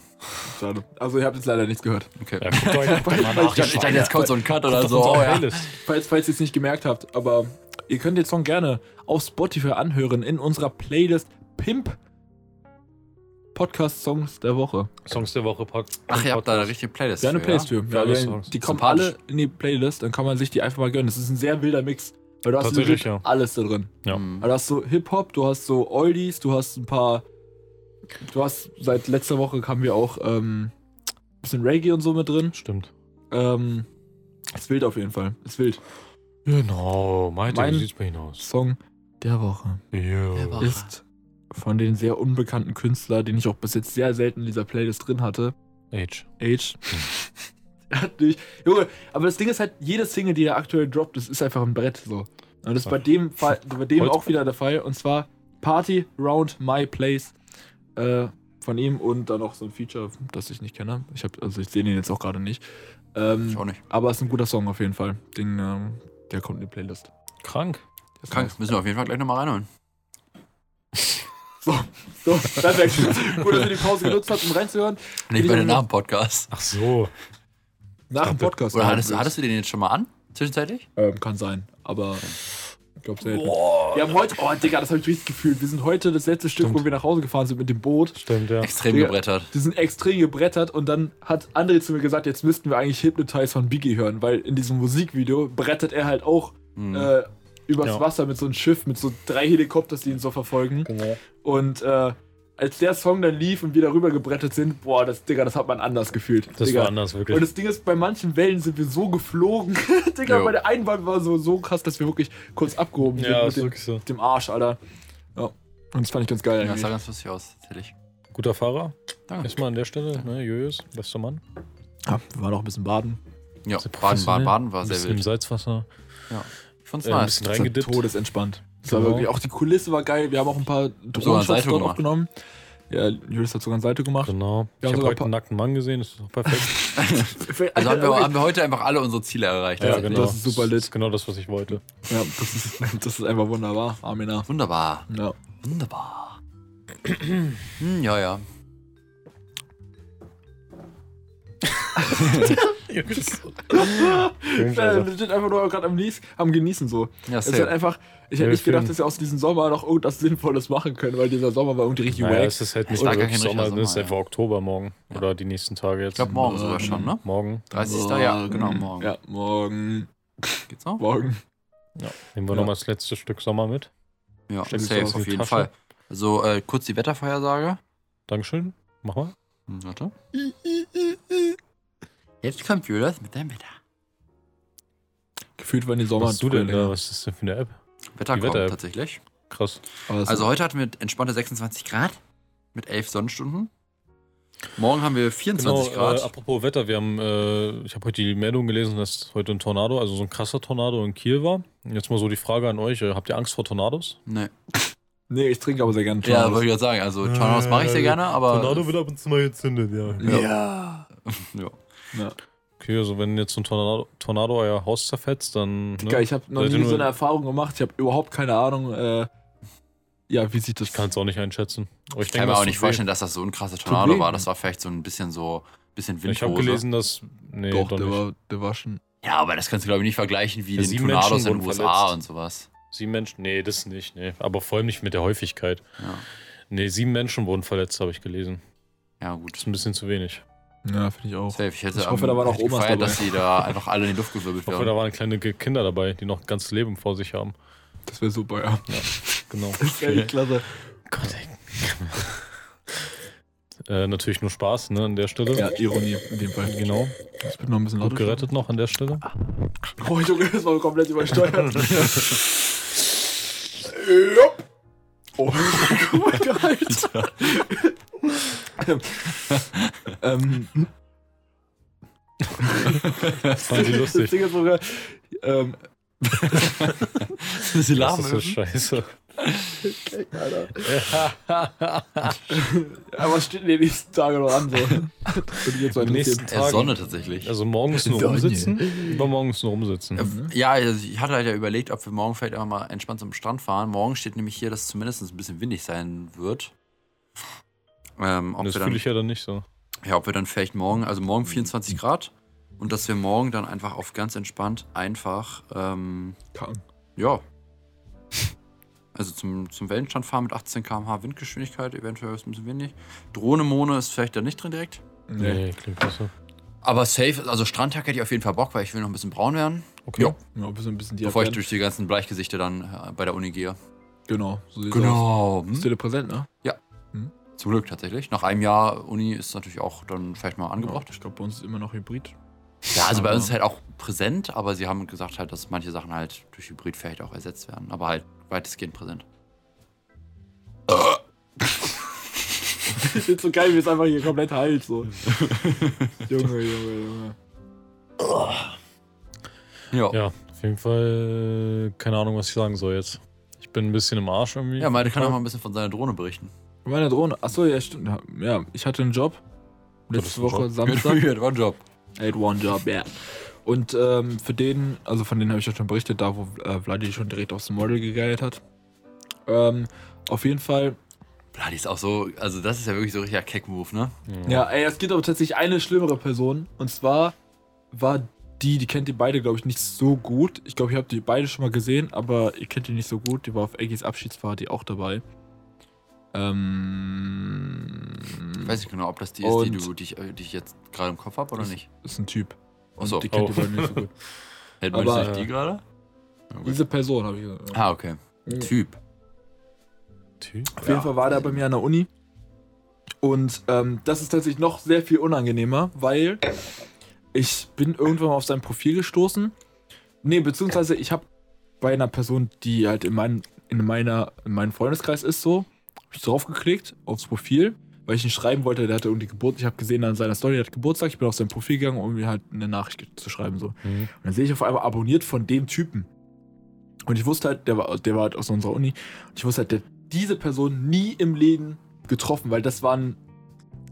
D: schade. Also ihr habt jetzt leider nichts gehört.
B: Okay.
C: Ja, guckt euch mal nach,
B: Ich dachte, jetzt kommt so ein Cut oder so. Oh, ja.
D: Falls, falls ihr es nicht gemerkt habt, aber ihr könnt den Song gerne auf Spotify anhören in unserer Playlist Pimp Podcast Songs der Woche.
C: Songs der Woche. Pod
B: Ach, ihr habt da eine richtige Playlist.
D: Ja, eine
B: für,
D: Playlist für.
C: Für
D: Ja,
C: Songs.
D: die kommen alle in die Playlist, dann kann man sich die einfach mal gönnen. Das ist ein sehr wilder Mix. Weil du hast
C: Tatsächlich,
D: legit
C: ja.
D: alles da drin.
C: Ja.
B: Mhm.
D: Also du hast so Hip-Hop, du hast so Oldies, du hast ein paar. Du hast seit letzter Woche haben wir auch ähm, ein bisschen Reggae und so mit drin.
C: Stimmt.
D: Ähm, ist wild auf jeden Fall. Ist wild.
C: Genau. Malte,
D: Mein-
C: wie sieht's bei Ihnen aus?
D: Song der Woche
C: Ja.
B: Der Woche.
D: ist von den sehr unbekannten Künstler, den ich auch bis jetzt sehr selten in dieser Playlist drin hatte.
C: Age.
D: Age. er hat nicht. Junge, aber das Ding ist halt, jede Single, die er aktuell droppt, das ist einfach ein Brett so. Und das ist bei dem Fall, bei dem auch wieder der Fall. Und zwar Party Round My Place äh, von ihm und dann noch so ein Feature, das ich nicht kenne. Ich hab, also ich sehe den jetzt auch gerade nicht. Ähm,
B: Ich auch nicht.
D: aber es ist ein guter Song auf jeden Fall. Den, ähm, der kommt in die Playlist.
C: Krank.
B: Krank,
D: nice.
B: müssen wir auf jeden Fall gleich nochmal reinholen.
D: So, perfekt. Gut, dass ihr die Pause genutzt habt, um reinzuhören.
B: Nicht
D: Ich
B: bei den Namen-Podcast.
C: Ach so.
D: Nach dem Podcast.
B: Oder hattest, hattest du den jetzt schon mal an? Zwischenzeitlich?
D: Ähm, kann sein, aber ich glaube selten. Wir haben heute, oh Digga, das habe ich richtig gefühlt. Wir sind heute das letzte Stück,
C: Stimmt.
D: wo wir nach Hause gefahren sind mit dem Boot.
C: Stimmt, ja.
B: Extrem
D: Digga.
B: gebrettert.
D: Die sind extrem gebrettert und dann hat André zu mir gesagt, jetzt müssten wir eigentlich Hypnotize von Biggie hören, weil in diesem Musikvideo brettert er halt auch
B: Mhm.
D: äh, übers
C: Ja.
D: Wasser mit so einem Schiff, mit so drei Helikopters, die ihn so verfolgen.
C: Genau.
D: Und äh, als der Song dann lief und wir darüber gebrettet sind, boah, das, Digga, das hat man anders gefühlt.
C: Das
D: Digga.
C: war anders, wirklich.
D: Und das Ding ist, bei manchen Wellen sind wir so geflogen. Digga,
B: Jo.
D: bei der einen Wand war so, so krass, dass wir wirklich kurz abgehoben sind
C: ja,
D: mit
C: ist
D: dem,
C: wirklich so.
D: dem Arsch, Alter. Ja. Und das fand ich ganz geil
B: Ja, das sah ganz lustig aus, tatsächlich.
C: Guter Fahrer.
B: Danke.
C: Erstmal an der Stelle, ne, Jojos, bester Mann.
D: Ja, wir waren auch ein bisschen baden.
B: Ja, Baden. Baden, Baden war
C: Ein
B: sehr
C: bisschen im
B: wild.
C: Salzwasser.
B: Ich fand's
C: Äh, ein
B: nice.
C: bisschen
D: Das war
C: reingedippt.
D: todesentspannt. Das war
C: Genau.
D: wirklich, auch die Kulisse war geil. Wir haben auch ein paar
B: ein Salto
D: dort
B: gemacht.
D: aufgenommen. Ja, Julius hat sogar ein Seite gemacht.
C: Genau.
D: Wir
C: ich
D: haben
C: habe
D: sogar
C: heute einen nackten Mann gesehen, das ist doch perfekt.
B: Also haben wir, haben wir heute einfach alle unsere Ziele erreicht.
C: ja,
B: tatsächlich.
C: genau.
D: Das ist super lit.
C: Das ist genau das, was ich wollte.
D: Ja, das ist, das ist einfach wunderbar. Amina.
B: Wunderbar.
D: Ja.
B: Wunderbar. hm, ja, ja.
D: Äh,
C: also.
D: legit einfach nur gerade am, am Genießen so.
B: Ja,
D: Es ist halt einfach, ich
C: Ja,
D: hätte nicht gedacht, dass wir aus diesem Sommer noch irgendwas Sinnvolles machen können, weil dieser Sommer war irgendwie richtig
C: Naja,
D: wack.
C: es ist halt nicht
B: gar kein richtiger
C: Sommer, ne? es ist
B: Sommer,
C: einfach Oktober morgen. Oder die nächsten Tage jetzt.
B: Ich glaube morgen sogar schon, ne?
C: Morgen.
B: 30. Ja, genau, morgen.
D: Ja, morgen.
B: Geht's noch?
D: Morgen.
C: Ja. Nehmen wir
D: Ja.
C: nochmal das letzte Stück Sommer mit.
B: Ja, safe auf jeden
C: Tasche?
B: Fall. Also äh, kurz die Wettervorhersage.
C: Dankeschön. Mach mal.
B: Hm, warte. Jetzt kommt Julius mit deinem Wetter.
D: Gefühlt waren die Sommer
C: Was hast du denn da?
D: länger.
C: Was ist das denn für eine App?
B: Wetter kommt
C: Wetter-App.
B: tatsächlich.
C: Krass.
B: Also heute hatten wir entspannte 26 Grad mit 11 Sonnenstunden. Morgen haben wir 24
C: Genau, äh,
B: Grad.
C: apropos Wetter, wir haben, äh, ich habe heute die Meldung gelesen, dass heute ein Tornado, also so ein krasser Tornado in Kiel war. Und Jetzt mal so die Frage an euch, äh, habt ihr Angst vor Tornados?
B: nee.
D: Nee, ich trinke aber sehr gerne
B: Ja,
D: Tornados.
B: wollte ich gerade sagen. Also Tornados mache ich sehr gerne, aber.
C: wird ab und zu mal gezündet, ja.
B: Ja. ja.
D: Ja.
C: Okay, also wenn jetzt so ein Tornado, Tornado euer Haus zerfetzt, dann. Ne?
D: Digga, ich habe noch nie so eine Erfahrung gemacht. Ich habe überhaupt keine Ahnung, äh, ja, wie sieht das
C: Ich kann es auch nicht einschätzen. Aber
B: Ich kann mir auch nicht vorstellen, dass das so ein krasser Tornado war. Das war vielleicht so ein bisschen so bisschen
C: Ich habe
B: Windhose.
C: gelesen, dass. Nee,
D: Doch,
C: doch,
D: der
C: nicht.
D: war, der war schon.
B: Ja, aber das kannst du glaube ich nicht vergleichen wie
C: Ja,
B: den Tornados in den USA
C: verletzt.
B: und sowas.
C: Sieben Menschen? Nee, das nicht. Nee. Aber vor allem nicht mit der Häufigkeit.
B: Ja,
C: Nee, sieben Menschen wurden verletzt, habe ich gelesen.
B: ja gut.
C: Das ist ein bisschen zu wenig.
D: Ja, finde ich auch.
B: Safe. Ich hätte
D: Ich hoffe, da waren auch Omas
B: gefeiert,
D: dabei.
B: dass die da einfach alle in die Luft gewirbelt
C: Ich hoffe, da
B: werden.
C: waren kleine Kinder dabei, die noch ganz Leben vor sich haben.
D: Das wäre super, ja.
C: Genau.
D: Das wäre echt klasse.
C: Gott, ey. äh, natürlich nur Spaß, ne, an der Stelle.
D: Ja, Ironie in dem Fall.
C: Genau.
D: Das wird noch ein bisschen
C: Gut gerettet noch an der Stelle.
D: Oh, Junge, das war komplett übersteuert. Jupp. Oh, guck mal, Alter. ähm,
C: Das fand ich
D: das
C: lustig.
D: Ding ist sogar, ähm,
B: Sie
C: Das ist so scheiße.
D: Aber was steht in den nächsten Tagen noch an? So?
C: Am nächsten Tagen.
B: Sonne tatsächlich.
C: Also morgens nur
D: Sonne.
C: rumsitzen, übermorgens nur rumsitzen.
B: Ja, also ich hatte halt ja überlegt, ob wir morgen vielleicht einfach mal entspannt zum Strand fahren. Morgen steht nämlich hier, dass es zumindest ein bisschen windig sein wird. Ähm, ob,
C: das
B: wir
C: fühle
B: dann,
C: ich ja dann nicht so.
B: ja, ob wir dann vielleicht morgen, also morgen 24 Grad und dass wir morgen dann einfach auf ganz entspannt einfach, ähm,
D: Kacken.
B: ja, also zum, zum Wellenstand fahren mit 18 km/h Windgeschwindigkeit, eventuell ist es ein bisschen windig. Drohne-Mone ist vielleicht da nicht drin direkt.
D: Nee.
C: klingt besser.
B: Aber safe, also Strandtag hätte ich auf jeden Fall Bock, weil ich will noch ein bisschen braun werden,
C: Okay.
B: Ja.
D: Ja, ein bisschen, ein bisschen
B: bevor ich durch die ganzen Bleichgesichter dann äh, bei der Uni gehe.
D: Genau, so sieht's aus.
B: Genau.
D: Bist du dir präsent, ne?
B: Zum Glück tatsächlich. Nach einem Jahr Uni ist natürlich auch dann vielleicht mal
D: Ja,
B: angebracht.
D: ich glaube, bei uns ist immer noch Hybrid.
B: Ja, also bei uns ist halt auch präsent, aber sie haben gesagt halt, dass manche Sachen halt durch Hybrid vielleicht auch ersetzt werden. Aber halt weitestgehend präsent.
D: Ich find's so geil, wie es einfach hier komplett heilt. So. Junge, Junge, Junge.
B: Ja.
C: Ja, auf jeden Fall, keine Ahnung, was ich sagen soll jetzt. Ich bin ein bisschen im Arsch irgendwie.
B: Ja, Malte kann auch mal ein bisschen von seiner Drohne berichten.
D: Meine Drohne. Achso, ja, stimmt. Ja, ich hatte einen Job. Letzte Woche
C: Job.
D: Samstag.
B: Good, one job.
D: I had one job, yeah. Und ähm, für den, also von denen habe ich ja schon berichtet, da wo äh, Vladi schon direkt aufs Model gegeilt hat. Ähm, auf jeden Fall.
B: Bloody ist auch so, also das ist ja wirklich so richtiger Keck-Move, ne?
D: Ja, ey, es gibt aber tatsächlich eine schlimmere Person. Und zwar war die, die kennt ihr beide, glaube ich, nicht so gut. Ich glaube, ihr habt die beide schon mal gesehen, aber ihr kennt die nicht so gut. Die war auf Eggis Abschiedsparty auch dabei. Ähm.
B: Ich weiß nicht genau, ob das die ist, die, du, die, ich, äh, die ich jetzt gerade im Kopf habe oder nicht.
D: Ist ein Typ.
B: Achso.
D: die kennt
C: Oh.
D: ihr nicht so gut.
B: Hält man nicht die gerade?
D: Diese Person habe ich gesagt.
B: Ah, okay. Typ.
C: Typ.
D: Auf jeden
B: Ja.
D: Fall war der bei mir an der Uni. Und ähm, das ist tatsächlich noch sehr viel unangenehmer, weil ich bin irgendwann mal auf sein Profil gestoßen. Nee, beziehungsweise ich habe bei einer Person, die halt in, mein, in, meiner, in meinem Freundeskreis ist, so, hab ich draufgeklickt aufs Profil, weil ich ihn schreiben wollte, der hatte irgendwie Geburt. Ich habe gesehen an seiner Story, der hat Geburtstag. Ich bin auf sein Profil gegangen, um mir halt eine Nachricht zu schreiben. So.
C: Mhm.
D: Und dann sehe ich auf einmal abonniert von dem Typen. Und ich wusste halt, der war, der war halt aus unserer Uni. Und ich wusste halt, der hat diese Person nie im Leben getroffen, weil das waren.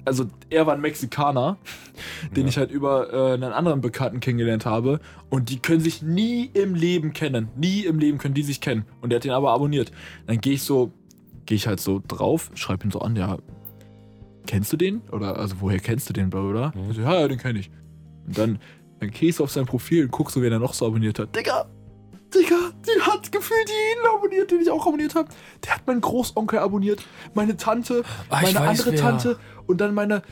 D: Also, er war ein Mexikaner, den
C: Ja.
D: ich halt über äh, einen anderen Bekannten kennengelernt habe. Und die können sich nie im Leben kennen. Nie im Leben können die sich kennen. Und der hat den aber abonniert. Dann gehe ich so, gehe ich halt so drauf, schreibe ihn so an, ja. Kennst du den? Oder, also, woher kennst du den, Bruder?
C: Mhm.
D: Ich so, ja, ja, den kenne ich. Und dann, dann gehst du auf sein Profil und guckst so, wen er noch so abonniert hat. Digga! Digga, die hat gefühlt jeden abonniert, den ich auch abonniert habe. Der hat meinen Großonkel abonniert, meine Tante,
B: Ah, ich
D: meine andere
B: wer.
D: Tante und dann meine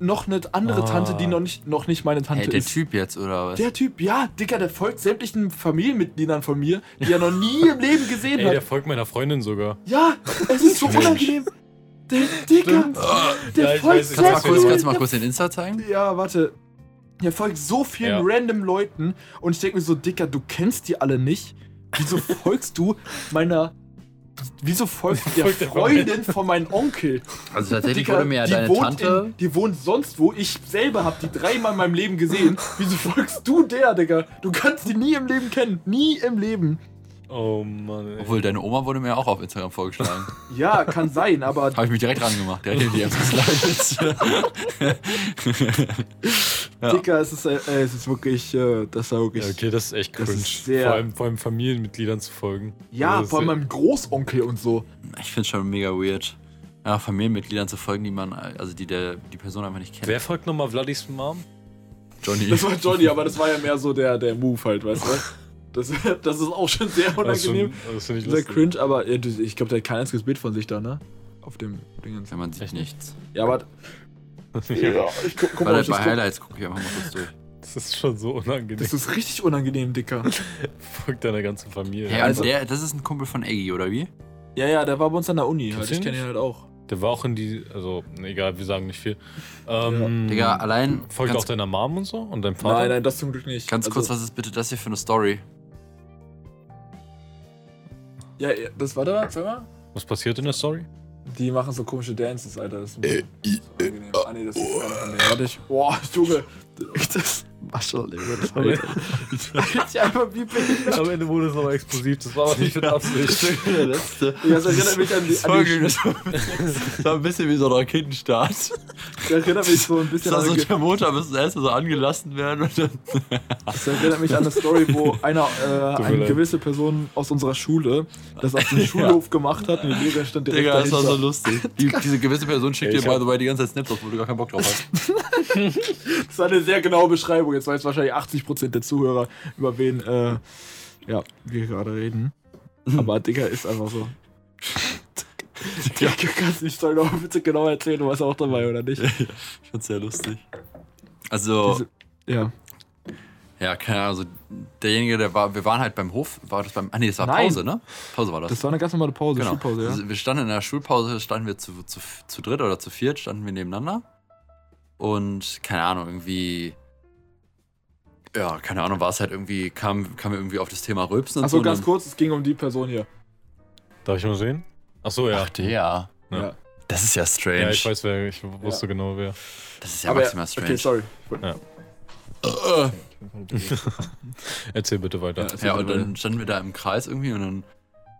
D: noch eine andere
C: Ah.
D: Tante, die noch nicht, noch nicht meine Tante
B: Hey, der
D: ist.
B: Typ jetzt, oder was?
D: Der Typ, ja, Digga, der folgt sämtlichen Familienmitgliedern von mir, die er noch nie im Leben gesehen
C: Ey,
D: hat.
C: der folgt meiner Freundin sogar.
D: Ja, es ist so unangenehm. Der Digga, der
C: Ja, ich
D: folgt
B: kannst, du mal kurz, kannst du mal
D: der-
B: kurz den Insta zeigen?
D: Ja, warte. Der folgt so vielen
C: Ja.
D: random Leuten und ich denke mir so, Dicker, du kennst die alle nicht. Wieso folgst du meiner. Wieso folgst du der
C: Folgt der
D: Freundin von meinem Onkel?
B: Also tatsächlich
D: Dicker,
B: wurde mir ja
D: die
B: deine
D: wohnt
B: Tante.
D: In, die wohnt sonst wo. Ich selber hab die dreimal in meinem Leben gesehen. Wieso folgst du der, Digga? Du kannst die nie im Leben kennen. Nie im Leben.
C: Oh Mann, ey.
B: Obwohl, deine Oma wurde mir auch auf Instagram vorgeschlagen.
D: Ja, kann sein, aber
B: Habe ich mich direkt dran gemacht. Direkt in die Apps geslidet. Ja.
D: Dicker, es ist, äh, es ist wirklich, äh, das war wirklich.
C: Ja, okay, das ist echt
D: Das
C: cringe.
D: ist sehr-
C: vor, allem, vor allem Familienmitgliedern zu folgen.
D: Ja,
C: Das ist
D: vor allem meinem Großonkel und so.
B: Ich finde es schon mega weird. Ja, Familienmitgliedern zu folgen, die man, also die der, die Person einfach nicht kennt.
C: Wer folgt nochmal Vladis Mom?
B: Johnny.
D: Das war Johnny, aber das war ja mehr so der, der Move halt, weißt du? Das, das ist auch schon sehr
C: Das, ist schon-
D: unangenehm.
C: das finde ich
D: Sehr
C: lustig.
D: cringe, aber ich glaube, der hat kein einziges Bild von sich da, ne? Auf dem Dingens.
B: Ja, man sieht
C: Echt
B: nichts.
D: Ja, aber. Ja, ich guck, guck mal, ich das
B: bei. Highlights gucke ich einfach mal kurz durch.
C: Das ist schon so unangenehm.
D: Das ist richtig unangenehm, Dicker.
C: Folgt deiner ganzen Familie.
B: Hey,
D: also-
B: der, das ist ein Kumpel von Eggy, oder wie?
D: Ja, ja, der war bei uns an der Uni. Halt. Ich kenne ihn halt auch.
C: Der war auch in die, also egal, wir sagen nicht viel. Ähm,
B: Digga, allein.
C: Folgt auch deiner Mom und so und deinem Vater?
D: Nein, nein, das zum Glück nicht.
B: ganz
D: Also,
B: kurz, was ist bitte das hier für eine Story?
D: Ja, ja, das war da, sag mal.
C: Was passiert in der Story?
D: Die machen so komische Dances, Alter. Das ist ein bisschen so angenehm. Ah, nee, das ist gar nicht. Warte, ich. Boah, Junge. Das.
B: Maschallah, das
D: Ich einfach wie behindert.
C: Am Ende wurde es aber explosiv, das war aber nicht mit Absicht.
B: der letzte.
D: Ja, das erinnert mich an die.
B: War,
D: die
B: das war ein bisschen- war wie so ein Raketenstart.
D: das erinnert mich so ein bisschen
B: war
D: an
B: so
D: eine,
B: der Motor müsste erst so angelassen werden und dann.
D: Das erinnert mich an eine Story, wo einer, äh, eine gewisse Person aus unserer Schule das auf dem Schulhof gemacht hat und die Lehrerin stand direkt
B: Digga, das war so lustig. Die, diese gewisse Person schickt dir, by the way, die ganze Zeit Snaps auf, wo du gar keinen Bock drauf hast.
D: Das war eine sehr genaue Beschreibung. Jetzt weiß wahrscheinlich 80% der Zuhörer, über wen äh, ja, wir gerade reden. Aber Digga ist einfach so. Ja, du kannst die Story noch bitte genau erzählen, du warst auch dabei, oder nicht?
B: Ich fand's sehr lustig. Also,
D: Diese- Ja.
B: ja, keine Ahnung, also derjenige, der war, wir waren halt beim Hof, war das beim, ah nee, das war
D: Nein.
B: Pause, ne? Pause war das.
D: Das war eine ganz normale Pause,
B: genau.
D: Schulpause, ja.
B: Also, wir standen in der Schulpause, standen wir zu, zu, zu dritt oder zu viert, standen wir nebeneinander. Und, keine Ahnung, irgendwie, ja, keine Ahnung, war es halt irgendwie, kam, kam wir irgendwie auf das Thema Rülpsen und
D: Achso,
B: so.
D: ganz kurz, es ging um die Person hier.
C: Darf ich mal sehen? Achso, ja.
B: Ach, der.
C: Ja.
D: Ja.
B: Das ist ja strange.
C: Ja, ich weiß, wer, ich wusste genau wer.
B: Das ist ja
D: Aber
B: maximal strange.
D: okay, sorry.
C: Erzähl bitte weiter.
D: Ja,
B: Ja, und dann standen wir da im Kreis irgendwie und dann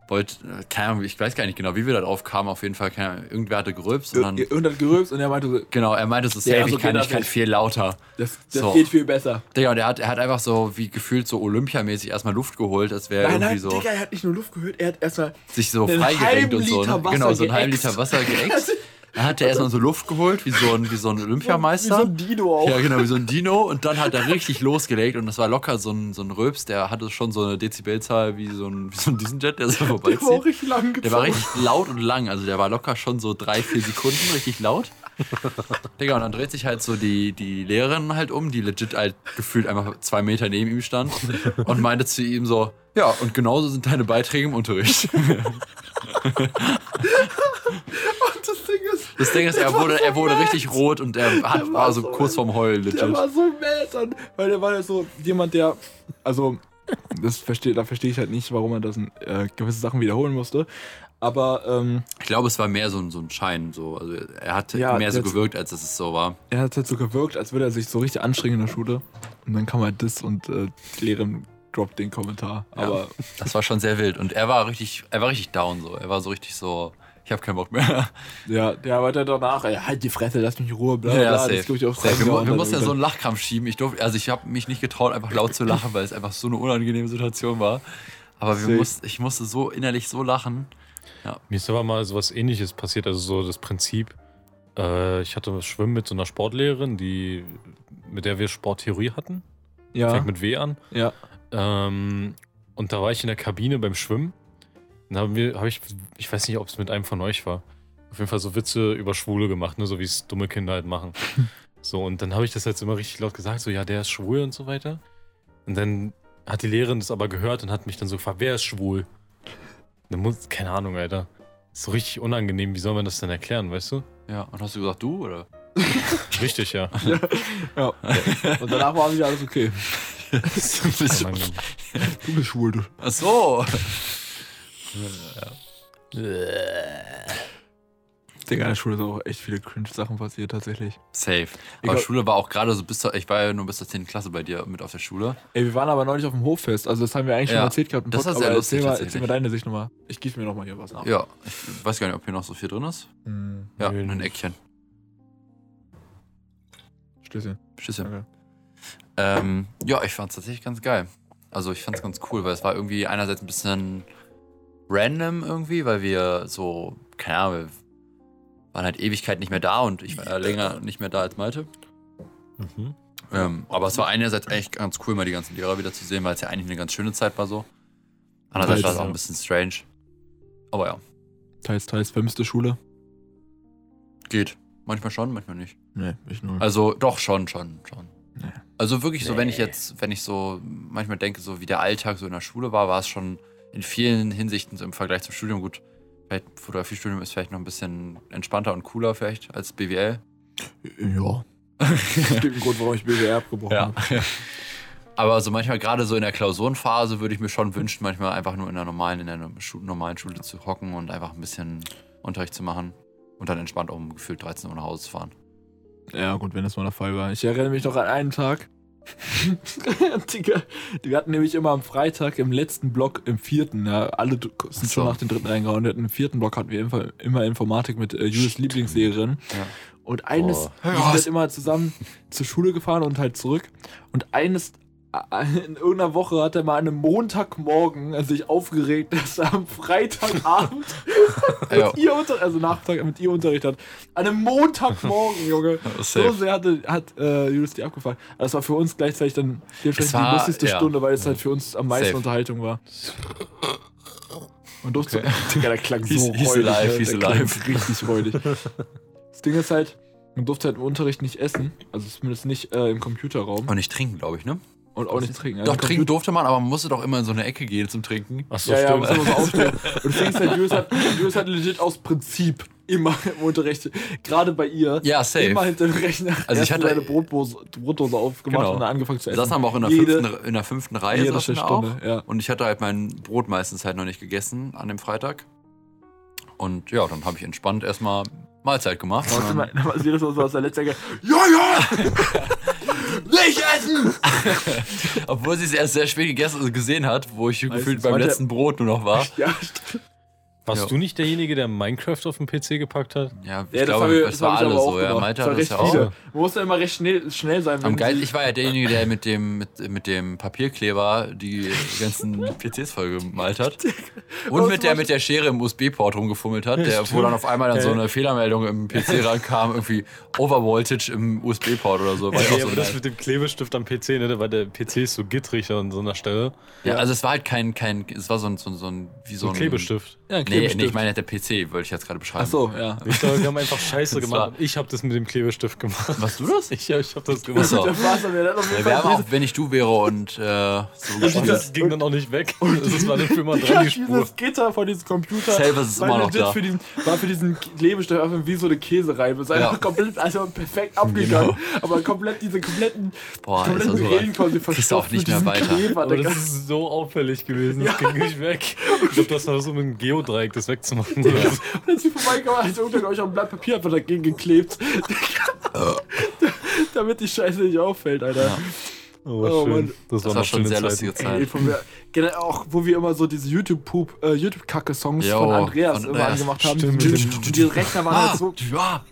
B: wollte, äh, keine Ahnung, ich weiß gar nicht genau, wie wir da drauf kamen, auf jeden Fall, keine Ahnung, irgendwer hatte gerülpst und dann,
D: Und hat gerülpst und er meinte so,
B: genau, er meinte so,
D: Ja,
B: safe,
D: so
B: ich kann, ich
D: das
B: kann viel lauter.
D: das, das
B: So.
D: geht viel besser.
B: Digga, und er hat, er hat einfach so, wie gefühlt so olympiamäßig erstmal Luft geholt, als wäre irgendwie
D: nein,
B: so,
D: Digga, er hat nicht nur Luft gehört, er hat erstmal
B: sich so freigerenkt und so. Ne?
D: Wasser
B: Genau, so einen halben. Liter Wasser geäxt. Dann hat er erstmal so Luft geholt, wie so ein, wie so ein
D: wie
B: Olympiameister.
D: so ein Dino auch.
B: Ja, genau, wie so ein Dino. Und dann hat er richtig losgelegt und das war locker so ein, so ein Röps, der hatte schon so eine Dezibelzahl wie so ein, wie so ein Düsenjet, der so
D: Der war auch
B: vorbeizieht.
D: richtig lang gezogen.
B: Der war richtig laut und lang, also der war locker schon so drei, vier Sekunden richtig laut. Digga, und dann dreht sich halt so die, die Lehrerin halt um, die legit halt gefühlt einfach zwei Meter neben ihm stand und meinte zu ihm so, ja, und genauso sind deine Beiträge im Unterricht.
D: das Ding ist,
B: Das Ding ist, er wurde, er wurde richtig rot und er hat, war
D: war
B: so
D: so-
B: kurz vorm Heulen,
D: der
B: legit.
D: war so mad, dann, weil der war ja so jemand, der, also, das verstehe, da verstehe ich halt nicht, warum er das in, äh, gewisse Sachen wiederholen musste. Aber ähm,
B: Ich glaube, es war mehr so, ein- so ein Schein. So. Also er hat
D: Ja,
B: mehr so gewirkt, als dass es so war.
D: er hat halt so gewirkt, als würde er sich so richtig anstrengen in der Schule. Und dann kam halt das und äh, die Lehrerin droppt den Kommentar.
B: Ja.
D: Aber
B: Das war schon sehr wild. Und er war richtig, er war richtig down so. Er war so richtig so, ich habe keinen Bock mehr.
D: ja, der weiter danach, ey, halt die Fresse, lass mich in Ruhe, bla
B: Ja,
D: bla,
B: ja, safe.
D: Das glaube ich auch
B: Safe. Wir, wir mussten ja so einen Lachkrampf schieben. Ich durfte, also ich habe mich nicht getraut, einfach laut zu lachen, weil es einfach so eine unangenehme Situation war. Aber wir mussten, ich musste so innerlich so lachen.
C: Mir ist aber mal sowas ähnliches passiert, also so das Prinzip. Äh, ich hatte Schwimmen mit so einer Sportlehrerin, die, mit der wir Sporttheorie hatten.
D: Ja,
C: Fängt mit W an.
D: ja.
C: Ähm, und da war ich in der Kabine beim Schwimmen. Dann haben wir, habe ich, ich weiß nicht, ob es mit einem von euch war. Auf jeden Fall so Witze über Schwule gemacht, ne, so wie es dumme Kinder halt machen. so, und dann habe ich das jetzt immer richtig laut gesagt, so, ja, der ist schwul und so weiter. Und dann hat die Lehrerin das aber gehört und hat mich dann so gefragt, wer ist schwul? Dann muss, keine Ahnung, Alter. Ist so richtig unangenehm, wie soll man das denn erklären, weißt du?
B: Ja, und hast du gesagt, du oder?
C: Richtig, ja.
D: ja. Und danach war wieder alles okay.
C: Unangenehm.
D: Du bist schwul, du.
B: Ach so.
D: Digga, in der Schule sind auch echt viele Cringe-Sachen passiert, tatsächlich.
B: Safe. Aber
D: glaub-
B: Schule war auch gerade so bis zur, ich war ja nur bis zur 10. Klasse bei dir mit auf der Schule.
D: Ey, wir waren aber neulich auf dem Hoffest, also das haben wir eigentlich
B: Ja,
D: schon erzählt gehabt. im
B: das
D: Podcast,
B: sehr
D: aber
B: lustig
D: Erzähl mal, erzähl mal deine Sicht nochmal. Ich gieße mir nochmal hier was nach.
B: Ja, ich weiß gar nicht, ob hier noch so viel drin ist.
D: Hm,
B: Ja,
C: Nö,
B: ein. Eckchen.
D: Stößchen.
B: Stößchen.
D: Danke.
B: Ähm, ja, ich fand's tatsächlich ganz geil. Also ich fand's ganz cool, weil es war irgendwie einerseits ein bisschen random irgendwie, weil wir so, keine Ahnung, wir waren halt Ewigkeit nicht mehr da und ich war ja länger nicht mehr da als Malte.
C: Mhm.
B: Ähm, aber es war einerseits echt ganz cool, mal die ganzen Lehrer wieder zu sehen, weil es ja eigentlich eine ganz schöne Zeit war so. Andererseits war es auch ein bisschen strange. Aber ja,
D: Teils, teils, vermisste Schule?
B: geht. Manchmal schon, manchmal nicht.
D: Nee, ich nur.
B: Also doch schon, schon, schon. Also wirklich so, wenn ich jetzt, wenn ich so manchmal denke, so wie der Alltag so in der Schule war, war es schon in vielen Hinsichten so im Vergleich zum Studium gut. Vielleicht Fotografiestudium ist vielleicht noch ein bisschen entspannter und cooler vielleicht als BWL.
D: Ja. Das gibt einen Grund, warum ich BWR abgebrochen
B: Ja.
D: habe.
B: Aber so manchmal gerade so in der Klausurenphase würde ich mir schon wünschen, manchmal einfach nur in der normalen, in der normalen Schule zu hocken und einfach ein bisschen Unterricht zu machen und dann entspannt um gefühlt 13 Uhr nach Hause zu fahren.
D: Ja, gut, wenn das mal der Fall war. Ich erinnere mich noch an einen Tag. Digga, wir hatten nämlich immer am Freitag im letzten Block, im vierten, ja, alle sind schon
B: So.
D: nach dem dritten reingehauen. Im vierten Block hatten wir immer, immer Informatik mit äh, Julis Lieblingslehrerin.
B: Ja.
D: Und eines,
C: Oh.
D: wir sind halt immer zusammen zur Schule gefahren und halt zurück. Und eines, in irgendeiner Woche hat er mal an einem Montagmorgen äh, sich aufgeregt, dass er am Freitagabend
B: Ja.
D: mit ihr Unter also Nachmittag mit ihr Unterricht hat. An einem Montagmorgen, Junge. So sehr hatte, hat äh, Julius die abgefallen. Aber das war für uns gleichzeitig dann dementsprechend
B: war-
D: die lustigste
B: ja.
D: Stunde, weil es halt für uns am meisten
B: Safe.
D: Unterhaltung war. Und durfte
B: Okay.
D: Digga, der klang so
B: He's- he's
D: räudig.
B: alive,
D: ne?
B: he's
D: der
B: alive.
D: richtig räudig. Das Ding ist halt, man durfte halt im Unterricht nicht essen. Also zumindest nicht äh, im Computerraum.
B: Und nicht trinken, glaube ich, ne?
D: Und auch nicht trinken.
B: Doch,
D: Also
B: trinken durfte man, aber man musste doch immer in so eine Ecke gehen zum Trinken.
C: Achso,
D: Ja, ja,
C: stimmt.
D: muss immer so aufstehen. Und ist halt, Julius hat, Julius hat legit aus Prinzip immer im Unterricht, gerade bei ihr,
B: Ja, safe.
D: immer hinter dem Rechner.
B: Also ich hatte-
D: seine Brotdose, Brotdose aufgemacht
B: Genau.
D: und dann angefangen zu
B: Wir
D: essen.
B: saßen aber auch in der,
D: Jede-
B: fünften, in der fünften Reihe.
D: jede
B: saßen wir
D: Stunde,
B: auch.
D: ja.
B: Und ich hatte halt mein Brot meistens halt noch nicht gegessen an dem Freitag. Und ja, dann habe ich entspannt erstmal Mahlzeit gemacht. Dann,
D: immer jedes Mal so aus der letzten Ecke, ja, ja! Nicht essen!
B: obwohl sie es erst sehr spät gegessen, also gesehen hat, wo ich gefühlt beim letzten Brot nur noch war.
D: Ja,
C: Warst
B: Ja.
C: du nicht derjenige, der Minecraft auf dem PC gepackt hat?
B: Ja, ich
D: ja das
B: glaube,
D: das
B: war
D: hab ich
B: alle so. Ja. Malte
D: das
B: hat
D: war
B: das ja auch.
D: Man musste immer recht schnell, schnell sein.
B: Am
D: wenn
B: geil, ich war ja derjenige, der mit dem, mit, mit dem Papierkleber die ganzen PCs vollgemalt hat. Und mit der,
D: war-
B: mit der Schere im USB-Port rumgefummelt hat, der, wo dann auf einmal dann so eine Fehlermeldung im PC rankam, irgendwie Overvoltage im USB-Port oder so. War ich
C: Ja,
B: so
C: aber das mit dem Klebestift am PC, ne? Weil der PC ist so gittrig an so einer Stelle.
B: ja, also es war halt kein, kein, es war so ein, so ein, so ein wie so
C: So ein Klebestift.
D: Ja, ein
B: Nee, nee, ich
D: Klebestift.
B: meine der PC, wollte ich jetzt gerade beschreiben.
D: Ach so, ja.
C: Ich glaube, wir haben einfach Scheiße gemacht. Ich habe das mit dem Klebestift gemacht.
B: Warst du das?
C: Ich, ja, ich habe das
B: Ach
C: gemacht.
B: so. Ja, haben auch, wenn ich du wäre und äh, so
C: Und das ging dann auch nicht weg. Das war dann für immer
D: Ja,
C: dran die Spur.
D: dieses Gitter von diesem Computer
B: Selber ist
D: war
B: immer noch da.
D: Für diesen, war für diesen Klebestift einfach wie so eine Käsereibe. Ist einfach
B: Ja.
D: komplett, also perfekt abgegangen. Aber komplett diese kompletten,
B: Boah, ist
D: kompletten
B: das so-
D: Rillen quasi
B: kriegst du auch
D: verstopft
B: nicht mehr weiter.
D: Kleber,
C: das ist so auffällig gewesen. Das ging nicht weg. Ich glaube, das war so mit einem Geodreieck, das wegzumachen.
D: Und als sie vorbeikam, hat irgendwer euch auf ein Blatt Papier einfach dagegen geklebt. Damit die Scheiße nicht auffällt, Alter.
B: Ja.
C: Oh,
D: Oh,
C: schön.
D: Mann.
C: Das,
B: Das war schon
C: schöne
B: sehr
C: Zeiten.
B: lustige
D: Ey,
B: Zeit.
D: von mir, generell auch, wo wir immer so diese YouTube-Poop, äh, YouTube-Kacke-Songs von Andreas
B: von
D: immer
B: Andreas.
D: angemacht haben.
C: Stimmt,
D: die, Rechner waren
B: Ah,
D: halt so,
B: ja.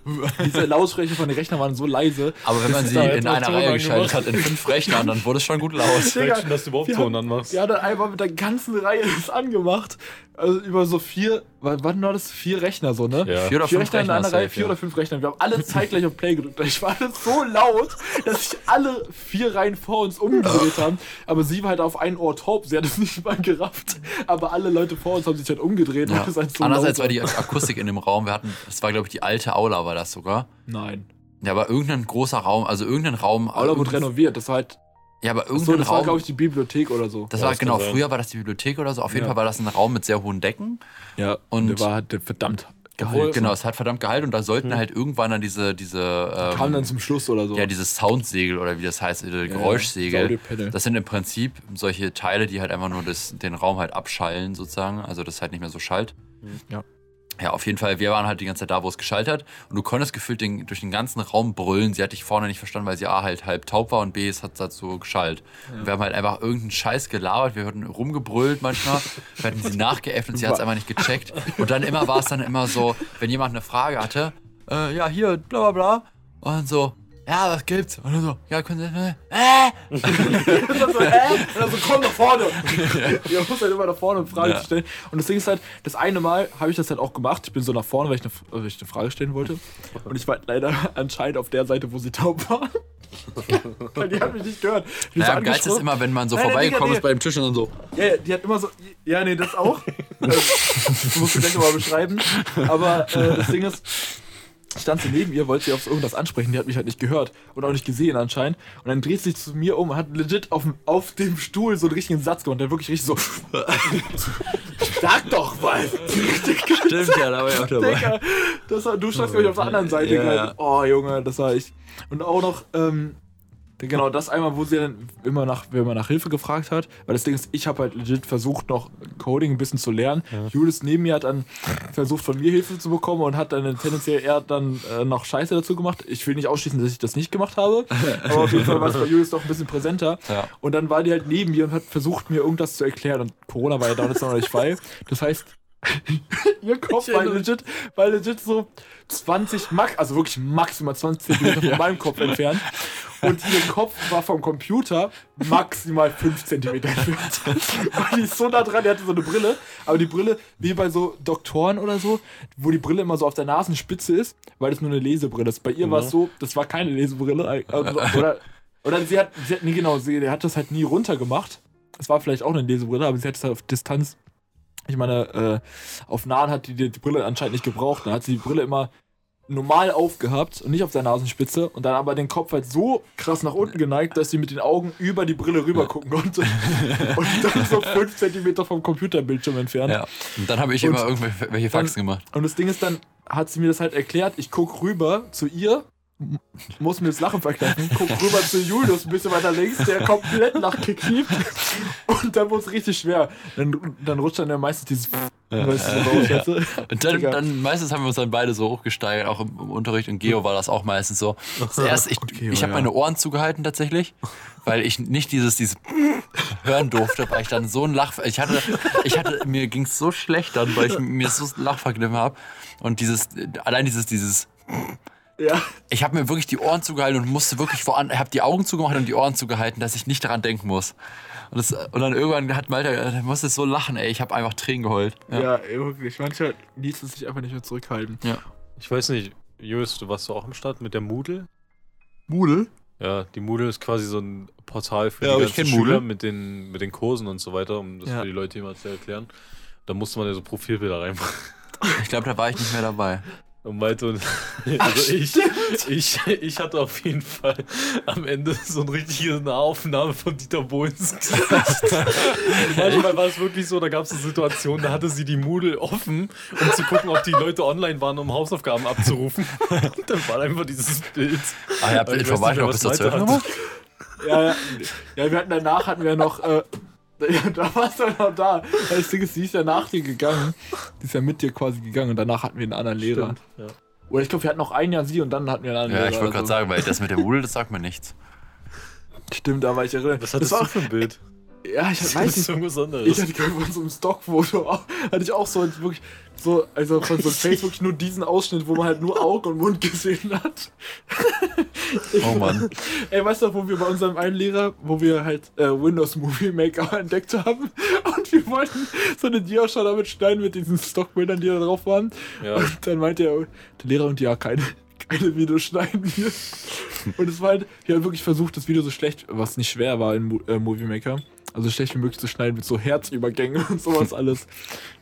D: diese Lautsprecher von den Rechnern waren so leise.
B: Aber wenn man sie in
C: auch
B: einer Reihe geschaltet hat, in fünf Rechnern, dann wurde es schon gut laut.
D: Digga,
C: dass du überhaupt
D: wir
C: Ton anmachst.
D: Wir haben dann einfach mit der ganzen Reihe das angemacht. Also über so vier, wann war das? Vier Rechner so, ne?
C: Ja.
B: Vier oder
D: Vier
B: fünf
D: Rechner in einer
B: Rechner
D: Reihe, vier
B: ja.
D: oder fünf Rechner. Wir haben alle zeitgleich auf Play gedrückt. Ich war alles so laut, dass sich alle vier Reihen vor uns umgedreht haben. Aber sie war halt auf ein Ohr taub. Sie hat es nicht mal gerafft. Aber alle Leute vor uns haben sich halt umgedreht.
B: Ja.
D: halt so
B: Andererseits
D: laut
B: war die Akustik in dem Raum, wir hatten, das war glaube ich die alte Aula war das sogar.
D: Nein.
B: Ja, aber irgendein großer Raum, also irgendein Raum.
D: Aula wurde renoviert. Das war halt.
B: Ja, aber
D: So,
B: irgendein
D: das war,
B: Raum.
D: glaube ich, die Bibliothek oder so.
B: das
C: Ja,
B: war
C: das
B: genau, früher war das die Bibliothek oder so. Auf jeden
D: Ja.
B: Fall war das ein Raum mit sehr hohen Decken.
D: Ja,
B: Und-
D: und der war halt verdammt
C: Obwohl-
D: gehalten.
B: Genau, es hat verdammt Gehalt und da sollten halt irgendwann dann diese, diese, ähm,
D: Kam dann zum Schluss oder so.
B: ja, dieses Soundsegel oder wie das heißt, äh, Geräuschsegel.
D: Audiopanel.
B: Das sind im Prinzip solche Teile, die halt einfach nur das, den Raum halt abschallen, sozusagen. Also das halt nicht mehr so schallt.
D: Ja.
B: Ja, auf jeden Fall, wir waren halt die ganze Zeit da, wo es geschaltet hat. Und du konntest gefühlt den, durch den ganzen Raum brüllen. Sie hat dich vorne nicht verstanden, weil sie A halt halb taub war und B es hat dazu geschallt. Und wir haben halt einfach irgendeinen Scheiß gelabert. Wir hatten rumgebrüllt manchmal. wir hatten sie nachgeäfft und sie hat es einfach nicht gecheckt. Und dann immer war es dann immer so, wenn jemand eine Frage hatte, äh, ja, hier, bla bla bla. Und dann so, ja, was gibt's? Und dann so, ja, können Sie, äh,
D: Und dann so, hä? Und dann so, komm nach vorne. Ihr muss halt immer nach vorne und Fragen
B: Ja.
D: stellen. Und das Ding ist halt, das eine Mal habe ich das halt auch gemacht. Ich bin so nach vorne, weil ich eine, weil ich eine Frage stellen wollte. Und ich war leider anscheinend auf der Seite, wo sie taub war. weil die hat mich nicht gehört. Die
B: naja,
D: so
B: am geilsten ist immer, wenn man so
D: Nein,
B: vorbeigekommen ist bei dem Tisch und dann so,
D: Ja, ja, die hat immer so. Ja, nee, das auch. Äh, das musst du gleich nochmal beschreiben. Aber äh, das Ding ist, stand sie neben ihr, wollte sie auf irgendwas ansprechen, die hat mich halt nicht gehört und auch nicht gesehen anscheinend. Und dann dreht sie sich zu mir um und hat legit auf, dem- auf dem Stuhl so einen richtigen Satz gemacht, der wirklich richtig so. Sag doch was!
B: Stimmt, ja, da war ich auch dabei.
D: Digga, das war, du standst, glaube ich, auf der anderen Seite.
B: Ja, ja.
D: Oh, Junge, das war ich. Und auch noch, ähm, genau, das einmal, wo sie dann immer nach, wenn man nach Hilfe gefragt hat, weil das Ding ist, ich habe halt legit versucht, noch Coding ein bisschen zu lernen. Julius neben mir hat dann versucht, von mir Hilfe zu bekommen und hat dann tendenziell eher dann äh, noch Scheiße dazu gemacht. Ich will nicht ausschließen, dass ich das nicht gemacht habe, aber auf jeden Fall war es bei Julius doch ein bisschen präsenter.
B: Ja.
D: Und dann war die halt neben mir und hat versucht, mir irgendwas zu erklären. Und Corona war ja damals noch nicht frei. Das heißt, ihr Kopf war legit, war legit so 20, max, also wirklich maximal 20 Zentimeter von meinem Kopf entfernt. Und ihr Kopf war vom Computer maximal 5 Zentimeter entfernt. Und die ist so nah dran, die hatte so eine Brille, aber die Brille, wie bei so Doktoren oder so, wo die Brille immer so auf der Nasenspitze ist, weil das nur eine Lesebrille ist. Bei ihr war es so, das war keine Lesebrille. Also, oder, oder sie hat, sie hat nie genau, sie hat das halt nie runtergemacht. Es war vielleicht auch eine Lesebrille, aber sie hat es halt auf Distanz ich meine, äh, auf Nahen hat die, die die Brille anscheinend nicht gebraucht. Dann hat sie die Brille immer normal aufgehabt und nicht auf der Nasenspitze und dann aber den Kopf halt so krass nach unten geneigt, dass sie mit den Augen über die Brille rüber gucken konnte. und dann so 5 cm vom Computerbildschirm entfernt.
B: Ja. Und dann habe ich
D: Und
B: immer irgendwelche welche Faxen gemacht.
D: Und das Ding ist dann, hat sie mir das halt erklärt, ich guck rüber zu ihr, muss mir das Lachen verkneifen, guck rüber zu Julius, ein bisschen weiter links, der komplett nachgekniept. Und dann wurde es richtig schwer. Dann, dann rutscht dann ja meistens dieses so raus, weißt du?
B: Und dann, dann meistens haben wir uns dann beide so hochgesteigert, auch im, im Unterricht. Und Geo war das auch meistens so. Zuerst, ich,
D: Okay,
B: ich habe
D: ja.
B: meine Ohren zugehalten tatsächlich, weil ich nicht dieses, dieses hören durfte, weil ich dann so ein Lach... Ich hatte, ich hatte mir ging es so schlecht dann, weil ich mir so Lach verkniffen habe. Und dieses, allein dieses, dieses...
D: Ja.
B: Ich habe mir wirklich die Ohren zugehalten und musste wirklich woan, habe die Augen zugemacht und die Ohren zugehalten, dass ich nicht daran denken muss. Und, das, und dann irgendwann hat Malte, er musste so lachen, ey. Ich habe einfach Tränen geheult.
D: Ja, ey, wirklich. Manchmal ließ es sich einfach nicht mehr zurückhalten.
C: Ich weiß nicht, Julius, du warst du auch im Start mit der Moodle?
D: Moodle?
C: Ja, die Moodle ist quasi so ein Portal für
B: Ja,
C: die ganzen
B: Moodle.
C: Schüler mit den, mit den Kursen und so weiter, um das
D: Ja.
C: für die Leute mal zu erklären. Da musste man ja so Profilbilder reinmachen.
B: Ich glaube, da war ich nicht mehr dabei.
C: Und meinte, und also ich, ich, ich hatte auf jeden Fall am Ende so eine richtige Nahaufnahme von Dieter Bohlens Gesicht. Manchmal war es wirklich so, da gab es eine Situation, da hatte sie die Moodle offen, um zu gucken, ob die Leute online waren, um Hausaufgaben abzurufen. Und dann war einfach dieses Bild.
B: Ah, bis zur
C: was
B: 12
C: Malte
B: gemacht?
D: Ja, ja. Ja, wir hatten danach hatten wir noch. Äh, ja, da warst du noch da. Das Ding ist, sie ist ja nach dir gegangen. Die ist ja mit dir quasi gegangen und danach hatten wir einen anderen Lehrer.
C: Stimmt, ja.
D: Oder ich glaube, wir hatten noch ein Jahr sie und dann hatten wir einen anderen
B: Ja,
D: Lehrer.
B: ich wollte gerade
D: also.
B: sagen, weil das mit der Moodle, das sagt mir nichts.
D: Stimmt, da war ich erinnert.
C: Was
D: das
C: hattest
D: war,
C: du für ein Bild?
D: Ja, ich
C: Das
D: weiß
C: ist
D: nicht.
C: anderes.
D: Ich hatte gerade von so einem Stockfoto hatte ich auch so wirklich so, also von so Face wirklich nur diesen Ausschnitt, wo man halt nur Augen und Mund gesehen hat.
B: Oh Mann.
D: Ey, weißt du, wo wir bei unserem einen Lehrer, wo wir halt äh, Windows Movie Maker entdeckt haben und wir wollten so eine Dia-Show damit schneiden mit diesen Stockbildern, die da drauf waren.
C: Ja.
D: Und dann meinte er, der Lehrer und ja, keine, keine Videos schneiden wir. Und es war halt, wir haben wirklich versucht, das Video so schlecht, was nicht schwer war in Mo äh, Movie Maker, also schlecht wie möglich zu schneiden mit so Herzübergängen und sowas alles.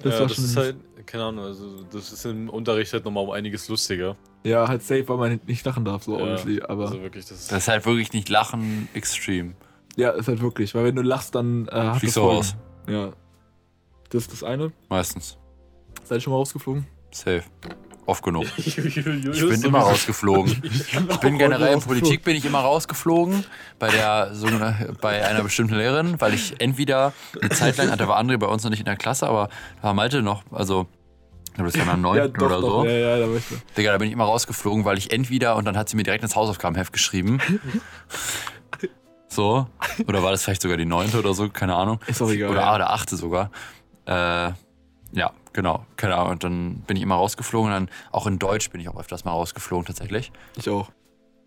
D: Das
C: ja,
D: war
C: das
D: schon.
C: ist halt, keine Ahnung, also das ist im Unterricht halt nochmal um einiges lustiger.
D: ja, halt safe, weil man nicht lachen darf, so
C: Ja,
D: obviously. Aber
C: Also wirklich, das ist.
B: Das ist halt wirklich nicht Lachen extrem.
D: ja, ist halt wirklich, weil wenn du lachst, dann äh, hat
B: Fliegst
D: das
B: raus.
D: Ja. Das ist das eine.
B: Meistens.
D: Seid ihr schon mal rausgeflogen?
B: Safe. Oft genug.
C: ich
B: Ich bin immer rausgeflogen. Ich bin generell in Politik bin ich immer rausgeflogen bei der so, bei einer bestimmten Lehrerin, weil ich entweder eine Zeit lang, da war André bei uns noch nicht in der Klasse, aber da war Malte noch, also ich glaube, das war am 9.
D: Ja, doch,
B: oder
D: doch.
B: so.
D: Ja, ja, da du.
B: Digga, da bin ich immer rausgeflogen, weil ich entweder, und dann hat sie mir direkt ins Hausaufgabenheft geschrieben. So. Oder war das vielleicht sogar die neunte oder so, keine Ahnung.
D: Ist auch egal.
B: Oder,
D: ja.
B: oder achte sogar. Äh, ja, genau. Keine Ahnung. Und dann bin ich immer rausgeflogen. Und dann auch in Deutsch bin ich auch öfters mal rausgeflogen, tatsächlich.
D: Ich auch.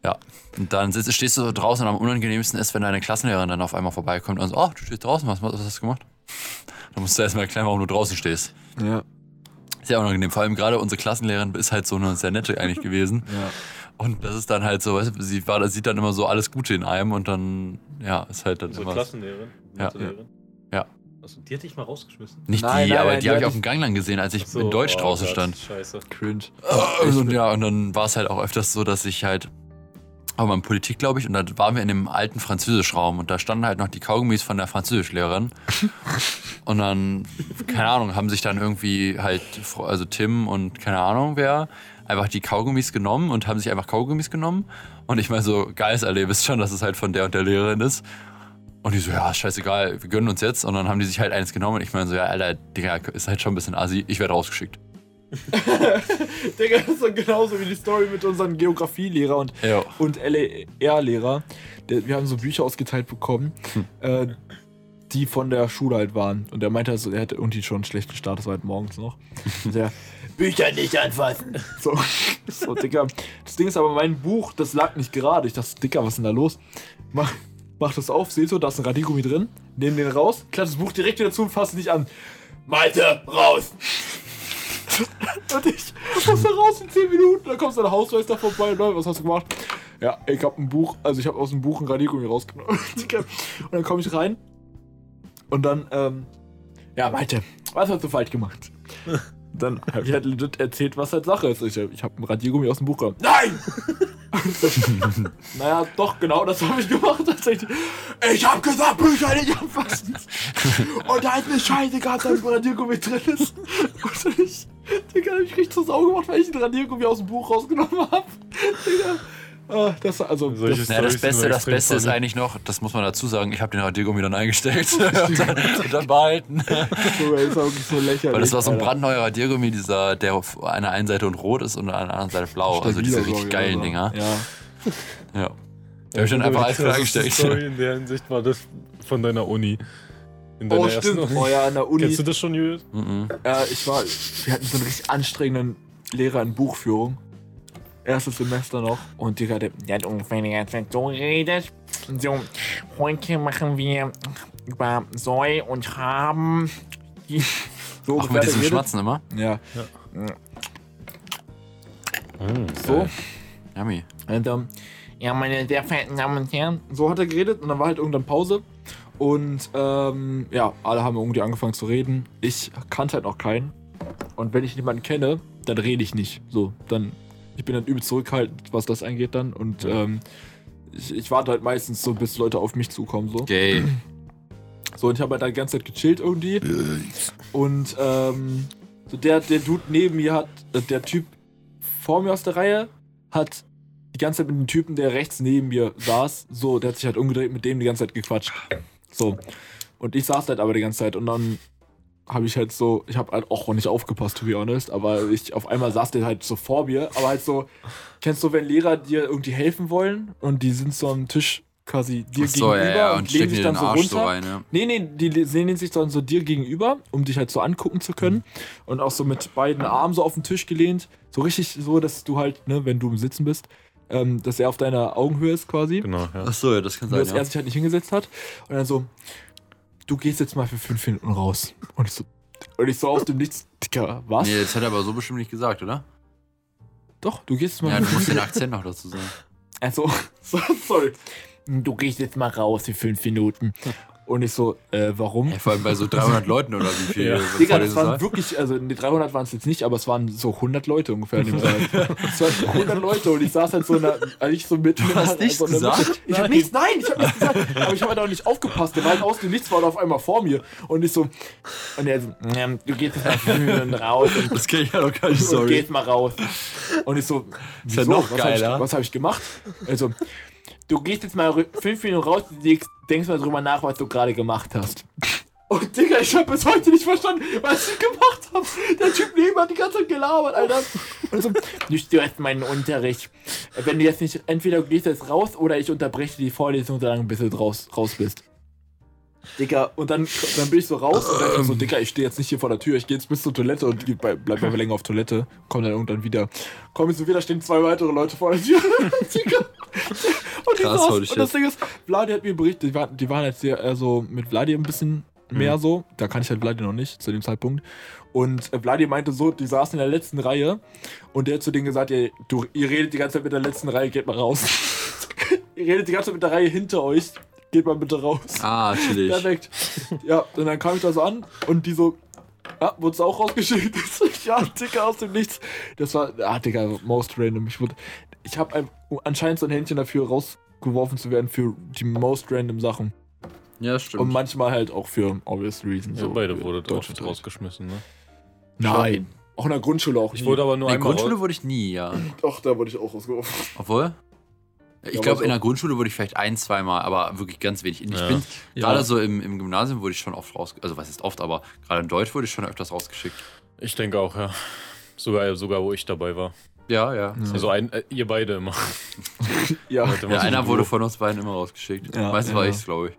B: Ja. Und dann sitzt, stehst du so draußen und am unangenehmsten ist, wenn deine Klassenlehrerin dann auf einmal vorbeikommt und so, oh, du stehst draußen, was, was hast du gemacht? Dann musst du erstmal erklären, warum du draußen stehst.
D: Ja.
B: Sehr unangenehm. Vor allem gerade unsere Klassenlehrerin ist halt so eine sehr nette eigentlich gewesen.
D: Ja.
B: Und das ist dann halt so, weißt du, sie war, sieht dann immer so alles Gute in einem und dann, ja, ist halt dann
C: Unsere
B: immer.
C: Klassenlehrerin.
B: Ja.
C: Mathelehrerin.
B: Ja.
C: Also, die hätte ich mal rausgeschmissen.
B: Nicht
D: Nein,
B: die,
D: nein,
B: aber
D: nein,
B: die
D: die
B: habe ich auf dem Gang lang gesehen, als ich
C: So,
B: in Deutsch
C: oh
B: draußen
C: Gott,
B: stand.
C: Scheiße.
D: Cringe.
B: und ja, und dann war es halt auch öfters so, dass ich halt, auch mal in Politik, glaube ich, und da waren wir in dem alten Französischraum und da standen halt noch die Kaugummis von der Französischlehrerin. und dann, keine Ahnung, haben sich dann irgendwie halt, also Tim und keine Ahnung wer, einfach die Kaugummis genommen und haben sich einfach Kaugummis genommen. Und ich meine so, geiles Erlebnis schon, dass es halt von der und der Lehrerin ist. Und die so, ja, ist scheißegal, wir gönnen uns jetzt. Und dann haben die sich halt eins genommen. Und ich meine so, ja, Alter, Digga, ist halt schon ein bisschen assi. Ich werde rausgeschickt.
D: Digga, das ist doch genauso wie die Story mit unserem Geografielehrer und, und LER-Lehrer. Wir haben so Bücher ausgeteilt bekommen, äh, die von der Schule halt waren. Und er meinte, also, er hätte irgendwie schon einen schlechten Start, das war halt morgens noch. Und der, Bücher nicht anfassen. So, so, Digga. Das Ding ist aber, mein Buch, das lag nicht gerade. Ich dachte, Digga, was ist denn da los? Mach, mach das auf, seht ihr, da ist ein Radiergummi drin. Nehm den raus, klapp das Buch direkt wieder zu und fass nicht an. Malte, raus! Und ich muss da raus in 10 Minuten, dann kommst du der Hausmeister vorbei und was hast du gemacht? Ja, ich hab ein Buch, also ich habe aus dem Buch ein Radiergummi rausgenommen. und dann komme ich rein und dann, ähm, ja, Malte, was hast du falsch gemacht? Dann habe ich halt legit erzählt, was halt Sache ist. Ich, ich habe ein Radiergummi aus dem Buch genommen. Nein! naja, doch, genau das habe ich gemacht. Tatsächlich. Ich habe gesagt, Bücher nicht anfassen. Und da ist eine Scheiße gehabt, dass ein Radiergummi drin ist. Und ich, Digga, hab ich richtig zur Sau gemacht, weil ich den Radiergummi aus dem Buch rausgenommen habe. Digga. Ah, das, also,
C: Solche
D: das,
B: Naja, das Beste, das Beste ist eigentlich noch, das muss man dazu sagen, ich habe den Radiergummi dann eingesteckt und dann, und dann behalten.
D: So lächerlich.
B: Weil das war so ein
D: Alter.
B: brandneuer Radiergummi, dieser, der auf einer einen Seite und rot ist und an der anderen Seite blau. Also diese
D: Stabiler,
B: richtig
D: ich,
B: geilen
D: oder?
B: Dinger.
D: Ja.
B: Ja. Da hab ich dann einfach alles
C: Das ist die
B: eingesteckt.
C: Story in der Hinsicht war das von deiner Uni. In deiner
D: Oh, stimmt.
C: Uni.
D: Oh ja, an der Uni.
C: Kennst du das schon, Julius?
B: Mhm.
D: Äh, ich war, wir hatten so einen richtig anstrengenden Lehrer in Buchführung. Erstes Semester noch. Und Digga, der, der hat ungefähr die ganze Zeit so geredet. So, heute machen wir über soll und haben. Die, so
B: Auch mit diesem
D: geredet.
B: Schmatzen immer.
D: Ja,
C: Mhm.
D: so.
B: Yummy.
D: Und, ähm, ja, meine sehr verehrten Damen und Herren. So hat er geredet und dann war halt irgendwann Pause. Und ähm, ja, alle haben irgendwie angefangen zu reden. Ich kannte halt noch keinen. Und wenn ich jemanden kenne, dann rede ich nicht. So, dann. Ich bin dann übel zurückhaltend, was das angeht dann. Und ähm, ich, ich warte halt meistens so, bis Leute auf mich zukommen. So,
B: Gay.
D: so und ich habe halt die ganze Zeit gechillt irgendwie. Und ähm, so der, der Dude neben mir hat, äh, der Typ vor mir aus der Reihe, hat die ganze Zeit mit dem Typen, der rechts neben mir saß, so, der hat sich halt umgedreht, mit dem die ganze Zeit gequatscht. So. Und ich saß halt aber die ganze Zeit und dann habe ich halt so, ich habe halt auch nicht aufgepasst, to be honest, aber ich, auf einmal saß der halt so vor mir, aber halt so, kennst du, wenn Lehrer dir irgendwie helfen wollen und die sind so am Tisch quasi dir
B: so,
D: gegenüber
B: ja, ja.
D: und,
B: Und
D: lehnen sich dann
B: den
D: so
B: Arsch
D: runter.
B: so rein, ja.
D: Nee, nee, die lehnen sich dann so dir gegenüber, um dich halt so angucken zu können. Und auch so mit beiden Armen so auf den Tisch gelehnt. So richtig so, dass du halt, ne, wenn du im Sitzen bist, ähm, dass er auf deiner Augenhöhe ist quasi.
C: Genau, ja.
B: Ach so, ja, das kann sein,
D: dass er
B: ja.
D: sich halt nicht hingesetzt hat. Und dann so, du gehst jetzt mal für fünf Minuten raus. Und ich so, und ich so aus dem Nichts, Dicker, was?
B: Nee, das hat er aber so bestimmt nicht gesagt, oder?
D: Doch, du gehst jetzt mal
B: Ja,
D: für
B: du musst den. Akzent noch dazu sagen.
D: Also, so, sorry. Du gehst jetzt mal raus für fünf Minuten. Und ich so, äh, warum?
B: Ja, vor allem bei so 300 Leuten oder wie viel?
C: Ja.
D: Digga, das waren wirklich, also die 300 waren es jetzt nicht, aber es waren so 100 Leute ungefähr in dem Saal. Es waren 100 Leute und ich saß halt so in der, also ich so mitten in
B: hast nichts
D: so in der
B: gesagt?
D: Mitte. Ich hab nichts, nein, ich hab nichts gesagt, aber ich hab halt auch nicht aufgepasst. Der war halt aus dem Nichts, war auf einmal vor mir und ich so, und er so, ähm, du gehst jetzt mal raus und,
B: Das kenne ich ja noch gar nicht,
D: und
B: sorry.
D: gehst mal raus. Und ich so,
B: ja
D: wieso?
B: noch
D: was hab
B: geiler.
D: Ich, was habe ich gemacht? Also, du gehst jetzt mal fünf Minuten raus und denkst, mal drüber nach, was du gerade gemacht hast. Und Digga, ich habe bis heute nicht verstanden, was ich gemacht habe. Der Typ neben hat die ganze Zeit gelabert, Alter. Und so, du störst meinen Unterricht. Wenn du jetzt nicht, entweder du gehst jetzt raus oder ich unterbreche die Vorlesung so lange, bis du raus, raus bist. Digga, und dann, dann bin ich so raus und dann so, Digga, ich stehe jetzt nicht hier vor der Tür, ich gehe jetzt bis zur Toilette und bei- bleib einfach länger auf Toilette, komm dann irgendwann wieder. Komm ich so wieder, stehen zwei weitere Leute vor der Tür. Digga. Und,
B: Krass, holy
D: und das Ding ist, Vladi hat mir berichtet, die waren, die waren jetzt sehr eher so mit Vladi ein bisschen mehr so. Da kann ich halt Vladi noch nicht zu dem Zeitpunkt. Und äh, Vladi meinte so, die saßen in der letzten Reihe und der hat zu denen gesagt, ihr, du, ihr redet die ganze Zeit mit der letzten Reihe, geht mal raus. ihr redet die ganze Zeit mit der Reihe hinter euch, geht mal bitte raus.
B: Ah, chillig.
D: Perfekt. ja, und dann kam ich da so an und die so, ja, wurdest du auch rausgeschickt? Ja, Digga, aus dem Nichts. Das war, ah, Digga, most random. Ich, wurde- ich habe anscheinend so ein Händchen dafür rausgeworfen zu werden für die most random Sachen.
B: Ja, stimmt.
D: Und manchmal halt auch für obvious reasons.
C: Ja, beide
D: für
C: wurde
D: Deutsch
C: rausgeschmissen, ne?
D: Nein. Auch in der Grundschule auch
C: Ich
D: nie.
C: wurde aber nur
B: in der Grundschule
C: raus-
B: wurde ich nie, ja.
D: Ach, da wurde ich auch rausgeworfen.
B: Obwohl? Ich
D: Ja,
B: glaube, in
D: so-
B: der Grundschule wurde ich vielleicht ein, zweimal, aber wirklich ganz wenig. Ich
C: Ja.
B: bin
D: Ja.
B: gerade so im, im Gymnasium wurde ich schon oft raus, also was ist oft, aber gerade in Deutsch wurde ich schon öfters rausgeschickt.
C: Ich denke auch, ja. Sogar, sogar wo ich dabei war.
B: Ja, ja.
C: Also ein, äh, ihr beide immer.
D: Ja,
B: Ja,
C: was
B: einer
C: ich-
B: wurde von uns beiden immer rausgeschickt.
D: Ja,
B: Meistens
D: ja.
B: war ich's, glaube ich.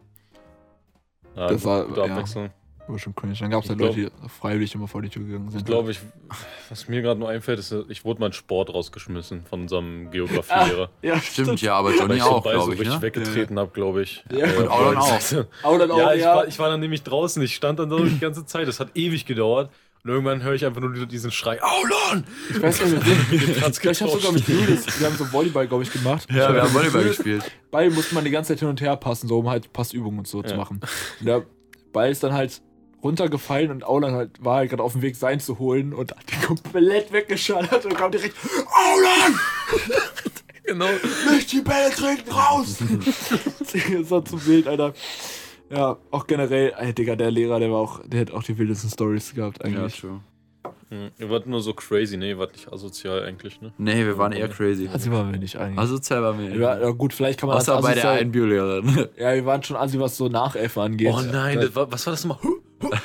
C: Ja,
D: Das war-
C: gute
D: ja.
C: Abwechslung.
D: war schon cringe. Dann gab es
C: Ich
D: halt
C: glaub-
D: Leute, die freiwillig immer vor die Tür gegangen sind.
C: Ich glaube, ich, was mir gerade nur einfällt, ist, ich wurde mal in Sport rausgeschmissen von unserem
D: Ah,
C: Geografielehrer.
D: ja,
B: Stimmt, ja, aber
C: Weil
B: Johnny
C: ich
B: auch,
C: den Ball so
B: glaube ich,
C: richtig
B: ne?
C: weggetreten habe, glaube ich.
D: Ja.
C: Äh,
B: Und Aulan auch.
D: Dann auch,
C: Ja,
D: ja.
C: ich, War, ich war dann nämlich draußen. Ich stand dann da die ganze Zeit. Das hat ewig gedauert. Und irgendwann höre ich einfach nur diesen Schrei: Aulan!
D: ich weiß nicht, mit wem. Ich habe sogar mit Julius, wir haben so Volleyball, glaube ich, gemacht.
B: Ja, wir haben Volleyball gespielt.
D: Ball musste man die ganze Zeit hin und her passen, so um halt Passübungen und so zu
C: Ja.
D: machen. Und der Ball ist dann halt runtergefallen und Aulan halt, war halt gerade auf dem Weg, sein zu holen und hat den komplett weggeschallert und kam direkt: Aulan!
C: Genau.
D: Nicht die Bälle treten raus! das war zu wild, Alter. Ja, auch generell, ey, Digga, der Lehrer, der war auch, der hat auch die wildesten Stories gehabt,
B: Ja,
D: eigentlich.
B: true.
C: Hm, Ihr wart nur so crazy, ne? Ihr wart nicht asozial eigentlich, ne?
B: Nee, wir waren eher crazy.
D: Also waren wir nicht eigentlich.
B: Asozial waren wir.
D: ja, ja, gut, vielleicht kann man
B: Außer
D: als
B: bei der einen Biolehrerin.
D: Ja, wir waren schon assi, was so Nachäffen angeht.
C: Oh nein, das war, was war das nochmal?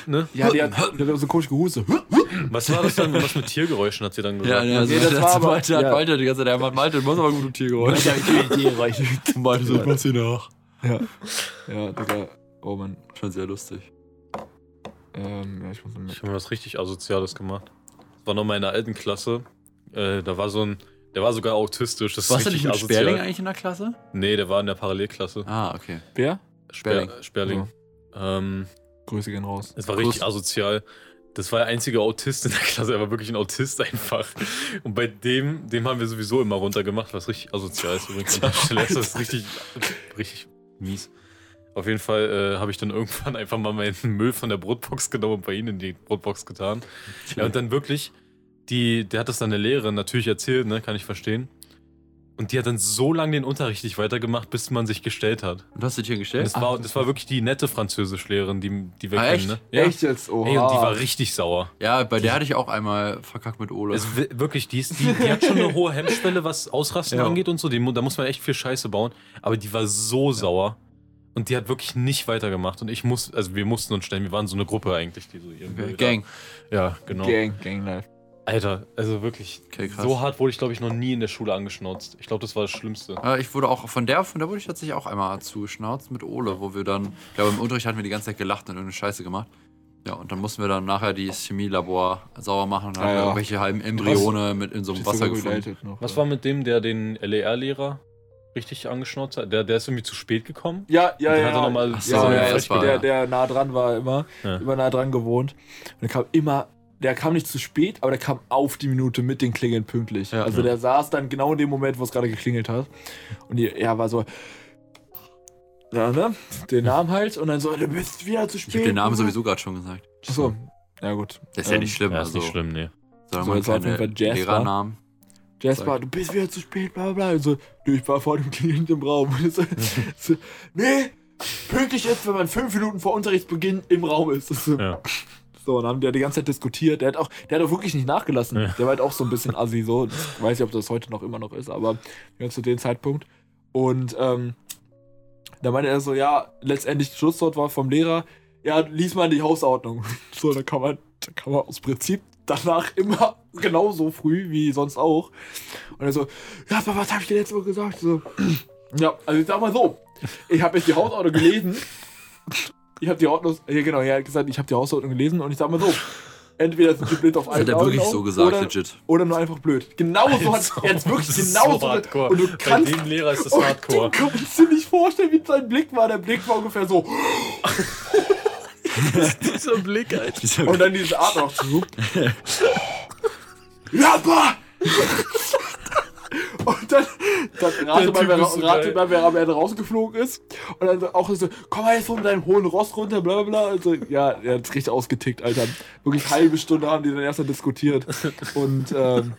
C: Ne?
D: Ja, die hat, die hat so komisch gehustet.
C: Was war das dann? Was mit Tiergeräuschen hat sie dann
B: Ja,
C: gesagt?
B: ja, also
D: Nee, das
B: das
D: war aber-
B: Malte hat
D: ja.
B: Malte die ganze Zeit, er hat Malte, du musst aber gut Tiergeräusch. Malte so, was hier nach.
D: Ja, ja, Digga. Oh Mann.
B: Schon sehr lustig.
D: Ähm, ja, ich muss
C: Ich habe mir was richtig Asoziales gemacht. Das war noch mal in der alten Klasse. Äh, da war so ein, der war sogar autistisch. Das
B: Warst du nicht
C: richtig
B: mit Sperling
C: asozial.
B: eigentlich in der Klasse?
C: Nee, der war in der Parallelklasse.
B: Ah, okay.
D: Wer?
B: Sperling.
C: Sper- Sperling. Ähm,
D: Grüße gehen raus.
C: es war richtig
B: Kuss.
C: asozial. Das war der einzige Autist in der Klasse. Er war wirklich ein Autist einfach. Und bei dem, dem haben wir sowieso immer runtergemacht, was richtig asozial ist übrigens. Das ist richtig, richtig mies. Auf jeden Fall äh, habe ich dann irgendwann einfach mal meinen Müll von der Brotbox genommen und bei ihnen in die Brotbox getan. Ja, und dann wirklich, die, der hat das dann der Lehrerin natürlich erzählt, ne, kann ich verstehen. Und die hat dann so lange den Unterricht nicht weitergemacht, bis man sich gestellt hat.
B: Und hast du dich hier
C: Und
B: gestellt?
C: das, war, das war wirklich die nette Französischlehrerin, die, die wir
B: Ah,
C: kennen,
B: echt?
C: ne? Ja.
D: Echt jetzt? Oha.
C: Ey, und die war richtig sauer.
B: Ja, bei der hatte ich auch einmal verkackt mit Ole.
C: Es, wi- wirklich, die, ist, die, die hat schon eine hohe Hemmschwelle, was Ausrasten
B: Ja.
C: angeht und so. Die, da muss man echt viel Scheiße bauen. Aber die war so sauer. Und die hat wirklich nicht weitergemacht. Und ich muss, also wir mussten uns stellen, wir waren so eine Gruppe eigentlich, die so irgendwie.
B: Okay,
C: da-
B: Gang.
C: Ja, genau.
D: Gang, Gang Life.
C: Alter, also wirklich.
B: Okay, krass.
C: so hart wurde ich, glaube ich, noch nie in der Schule angeschnauzt. Ich glaube, das war das Schlimmste.
B: Äh, Ich wurde auch von der, von der wurde ich tatsächlich auch einmal zugeschnauzt mit Ole, wo wir dann, ich glaube im Unterricht hatten wir die ganze Zeit gelacht und irgendeine Scheiße gemacht. Ja, und dann mussten wir dann nachher die Chemielabor sauber machen und dann
D: Ah, ja.
B: irgendwelche halben Embryone mit in so einem Wasser gefunden.
D: noch,
C: Was war mit dem, der den LER-Lehrer richtig angeschnauzt hat? Der, der ist irgendwie zu spät gekommen.
D: Ja, ja, ja.
C: hat er mal
D: ja,
B: so,
D: ja,
B: ja,
D: ja,
B: war-
D: der, der nah dran war immer.
C: Ja.
D: Immer nah dran gewohnt. Und der kam immer. Der kam nicht zu spät, aber der kam auf die Minute mit den Klingeln pünktlich.
B: Ja.
D: also der saß dann genau in dem Moment, wo es gerade geklingelt hat. Und die, er war so. Ja, ne? Den Namen halt. Und dann so, du bist wieder zu spät.
B: Ich habe den Namen sowieso gerade schon gesagt.
D: Achso. Ja, gut.
B: Das ist ja
D: Ähm,
B: nicht schlimm.
C: Ja, ist
B: also,
C: nicht schlimm, nee.
B: Solange
D: So,
B: man
D: jetzt war auf
B: keine
D: jeden Fall Jasper.
B: Lehrernamen.
D: Jasper, du bist wieder zu spät, bla bla bla. Und so, du, ich war vor dem Klingel im Raum. Und so, so, nee, pünktlich ist, wenn man fünf Minuten vor Unterrichtsbeginn im Raum ist. So,
C: Ja.
D: so, und dann haben die die ganze Zeit diskutiert. Der hat auch, der hat auch wirklich nicht nachgelassen.
C: Ja.
D: Der war halt auch so ein bisschen assi, so. Ich weiß nicht, ob das heute noch immer noch ist, aber ja, zu dem Zeitpunkt. Und ähm, da meinte er so, ja, letztendlich das Schlusswort war vom Lehrer, ja, lies mal die Hausordnung. So, da kann man, da kann man aus Prinzip danach immer genauso früh wie sonst auch. Und er so, ja, aber was habe ich dir letzte Woche gesagt? So, ja, also ich sag mal so, ich habe jetzt die Hausordnung gelesen. Ich habe die Ordnung, ja genau, er hat gesagt, ich habe die Hausordnung gelesen und ich sag mal so, entweder sind die blind auf
B: Das
D: einen
B: hat er wirklich so gesagt,
D: oder,
B: legit.
D: oder nur einfach blöd. Genau so hat er jetzt wirklich
C: das ist
D: genau
C: so
D: so.
C: hardcore.
D: Und du
C: Bei
D: kannst
C: dem Lehrer ist das
D: und
C: hardcore.
D: Du kannst dir nicht vorstellen, wie sein Blick war. Der Blick war ungefähr so.
C: Dieser Blick, Alter.
D: Und dann diese Art noch zu. Lappa! Und dann, dann rate,
C: Der
D: mal, wer,
C: ist so
D: rate mal, wer am Ende rausgeflogen ist. Und dann auch so, komm mal jetzt von deinem hohen Ross runter, bla bla bla. Also, ja, er hat richtig ausgetickt, Alter. Wirklich halbe Stunde haben die dann erst mal diskutiert. Und ähm,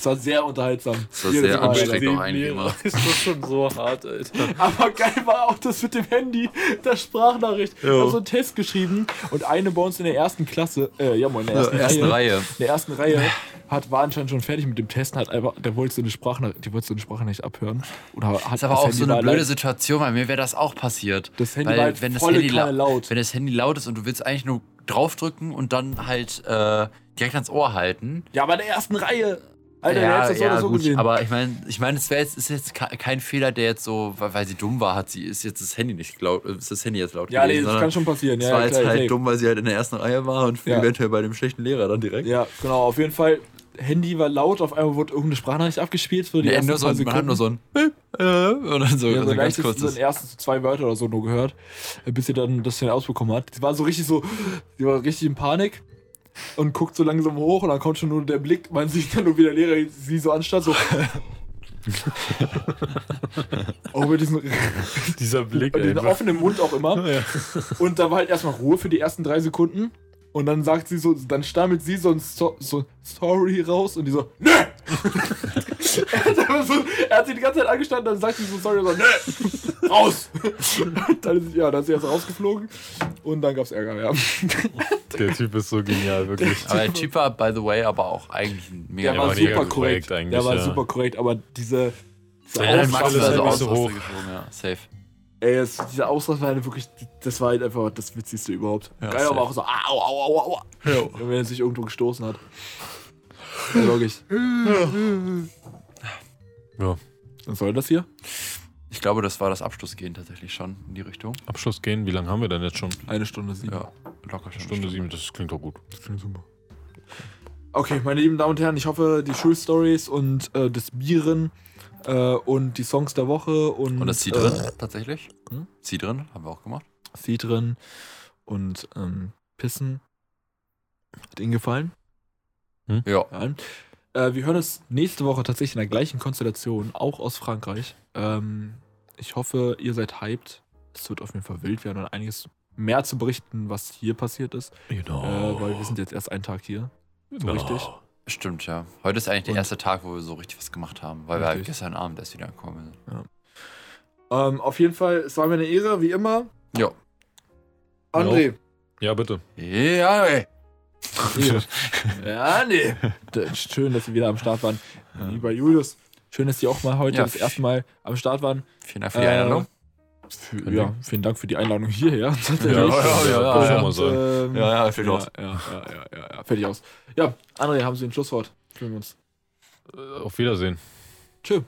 D: es war sehr unterhaltsam.
B: Das war sehr anstrengend. Doch eigentlich immer.
C: Ist das schon so hart, Alter.
D: Aber geil war auch das mit dem Handy, der Sprachnachricht. Ich
C: Ja.
D: habe so einen Test geschrieben und eine bei uns in der ersten Klasse, äh, ja, moin, in der ersten,
B: ersten
D: Reihe,
B: Reihe.
D: in der ersten Reihe hat, war anscheinend schon fertig mit dem Testen, hat einfach, der wollte so eine Sprachnachricht, die wollte so eine Sprachnachricht abhören. Oder hat
B: Das ist aber
D: das
B: auch
D: Handy
B: so eine blöde Situation, weil mir wäre das auch passiert.
D: Das Handy
B: weil
D: war halt
B: wenn das Handy lau-
D: laut.
B: Wenn das Handy laut ist und du willst eigentlich nur draufdrücken und dann halt äh, direkt ans Ohr halten.
D: Ja, aber in der ersten Reihe. Alter,
B: ja,
D: das
B: ja,
D: so
B: gut,
D: gesehen.
B: aber ich meine, ich meine, es wäre jetzt, ist jetzt ke- kein Fehler, der jetzt so, weil, sie dumm war, hat sie ist jetzt das Handy nicht laut, äh, ist das Handy jetzt laut
D: ja, nee,
B: gewesen,
D: das
B: sondern
D: kann schon passieren.
B: Es
D: Ja,
B: war
D: ja,
B: jetzt
D: klar,
B: halt
D: safe.
B: dumm, weil sie halt in der ersten Reihe war und
D: Ja.
B: eventuell bei dem schlechten Lehrer dann direkt.
D: Ja, genau, auf jeden Fall. Handy war laut, auf einmal wurde irgendeine Sprachnachricht abgespielt für die
B: Nee,
D: ersten
B: nur so, man hat nur so ein äh, und dann so,
D: Ja,
B: so
D: so
B: ganz kurz.
D: den ersten zwei Wörter oder so nur gehört, bis sie dann das schnell ausbekommen hat. Sie war so richtig so, sie war richtig in Panik und guckt so langsam hoch und dann kommt schon nur der Blick, man sieht dann nur wie der Lehrer sie so anstarrt, so. auch mit diesem, mit
C: Dieser Blick,
D: diesem
C: einfach.
D: offenen Mund auch immer.
C: Ja.
D: Und da war halt erstmal Ruhe für die ersten drei Sekunden. Und dann sagt sie so, dann stammelt sie so ein so, so Story raus und die so, nö! er, so, er hat sie die ganze Zeit angestanden, dann sagt sie so sorry, und so, nö! Raus! Dann ist, ja, dann ist sie erst rausgeflogen und dann gab's Ärger, ja.
C: Der Typ ist so genial, wirklich.
B: Aber der Typ war, by the way, aber auch eigentlich ein mega
D: Der war
C: war
D: super korrekt.
C: korrekt eigentlich,
D: Der war
C: ja.
D: super korrekt, aber diese, diese
C: Ja,
B: Max war
C: halt
B: so aus,
C: hoch.
B: geflogen, ja, safe.
D: Ey, es, diese halt wirklich, das war halt einfach das Witzigste überhaupt.
B: Ja,
D: Geil, aber
B: safe.
D: auch so, au, au, au, au, au.
B: Ja.
D: Wenn er sich irgendwo gestoßen hat. Ja, logisch.
C: Ja.
D: Was soll das hier?
B: Ich glaube, das war das Abschlussgehen tatsächlich schon in die Richtung.
C: Abschluss gehen, wie lange haben wir denn jetzt schon?
D: Eine Stunde sieben.
B: Ja, locker schon.
C: Stunde sieben, das klingt doch gut.
D: Okay, meine lieben Damen und Herren, ich hoffe, die Schulstories und äh, das Bieren äh, und die Songs der Woche und.
B: Und das Zieh
D: äh,
B: drin, tatsächlich.
D: Hm?
B: Zieh drin, haben wir auch gemacht.
D: Sie drin und ähm, Pissen. Hat Ihnen gefallen?
B: Ja.
D: Ja. Äh, wir hören es nächste Woche tatsächlich in der gleichen Konstellation, auch aus Frankreich. Ähm, ich hoffe, ihr seid hyped. Es wird auf jeden Fall wild werden und einiges mehr zu berichten, was hier passiert ist.
C: Genau.
D: Äh, weil wir sind jetzt erst einen Tag hier. So richtig.
B: Stimmt, ja. Heute ist eigentlich der
D: Und-
B: erste Tag, wo wir so richtig was gemacht haben, weil wir halt
D: Richtig.
B: gestern Abend erst wieder gekommen sind.
D: Ähm, auf jeden Fall, es war mir eine Ehre, wie immer.
B: Ja.
D: André.
C: Ja, bitte.
B: Ja, ey.
D: Ja, nee. Schön, dass Sie wieder am Start waren. Lieber Julius, schön, dass Sie auch mal heute
B: Ja,
D: das erste Mal am Start waren.
B: Vielen Dank für die Einladung.
D: Für, ja, vielen Dank für die Einladung hierher.
C: Ja, ja, ja, ja,
B: ja,
C: ja,
B: ja.
D: ähm,
B: Ja, ja, fertig
D: ja,
B: aus.
D: Ja, ja, ja, ja, ja, fertig aus. Ja, André, haben Sie ein Schlusswort? Fühlen wir uns.
C: Äh, Auf Wiedersehen.
D: Tschö.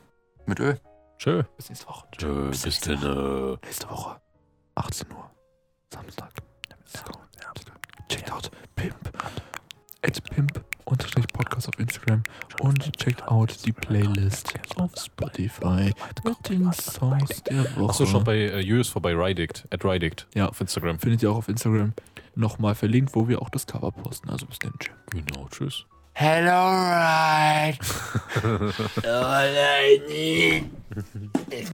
B: Mit Öl.
C: Tschö.
D: Bis nächste Woche.
C: Tschö, bis denn.
D: Nächste Woche. 18 Uhr. Samstag. Checkt out Pimp. At Pimp unterstrich Podcast auf Instagram und checkt out die Playlist auf Spotify mit den Songs der Woche.
C: Achso, schon bei äh, Julius vorbei, Rydict. At Rydict.
D: Ja.
C: Auf Instagram.
D: Findet ihr auch auf Instagram nochmal verlinkt, wo wir auch das Cover posten. Also bis dann.
C: Genau, tschüss.
B: Hello, right.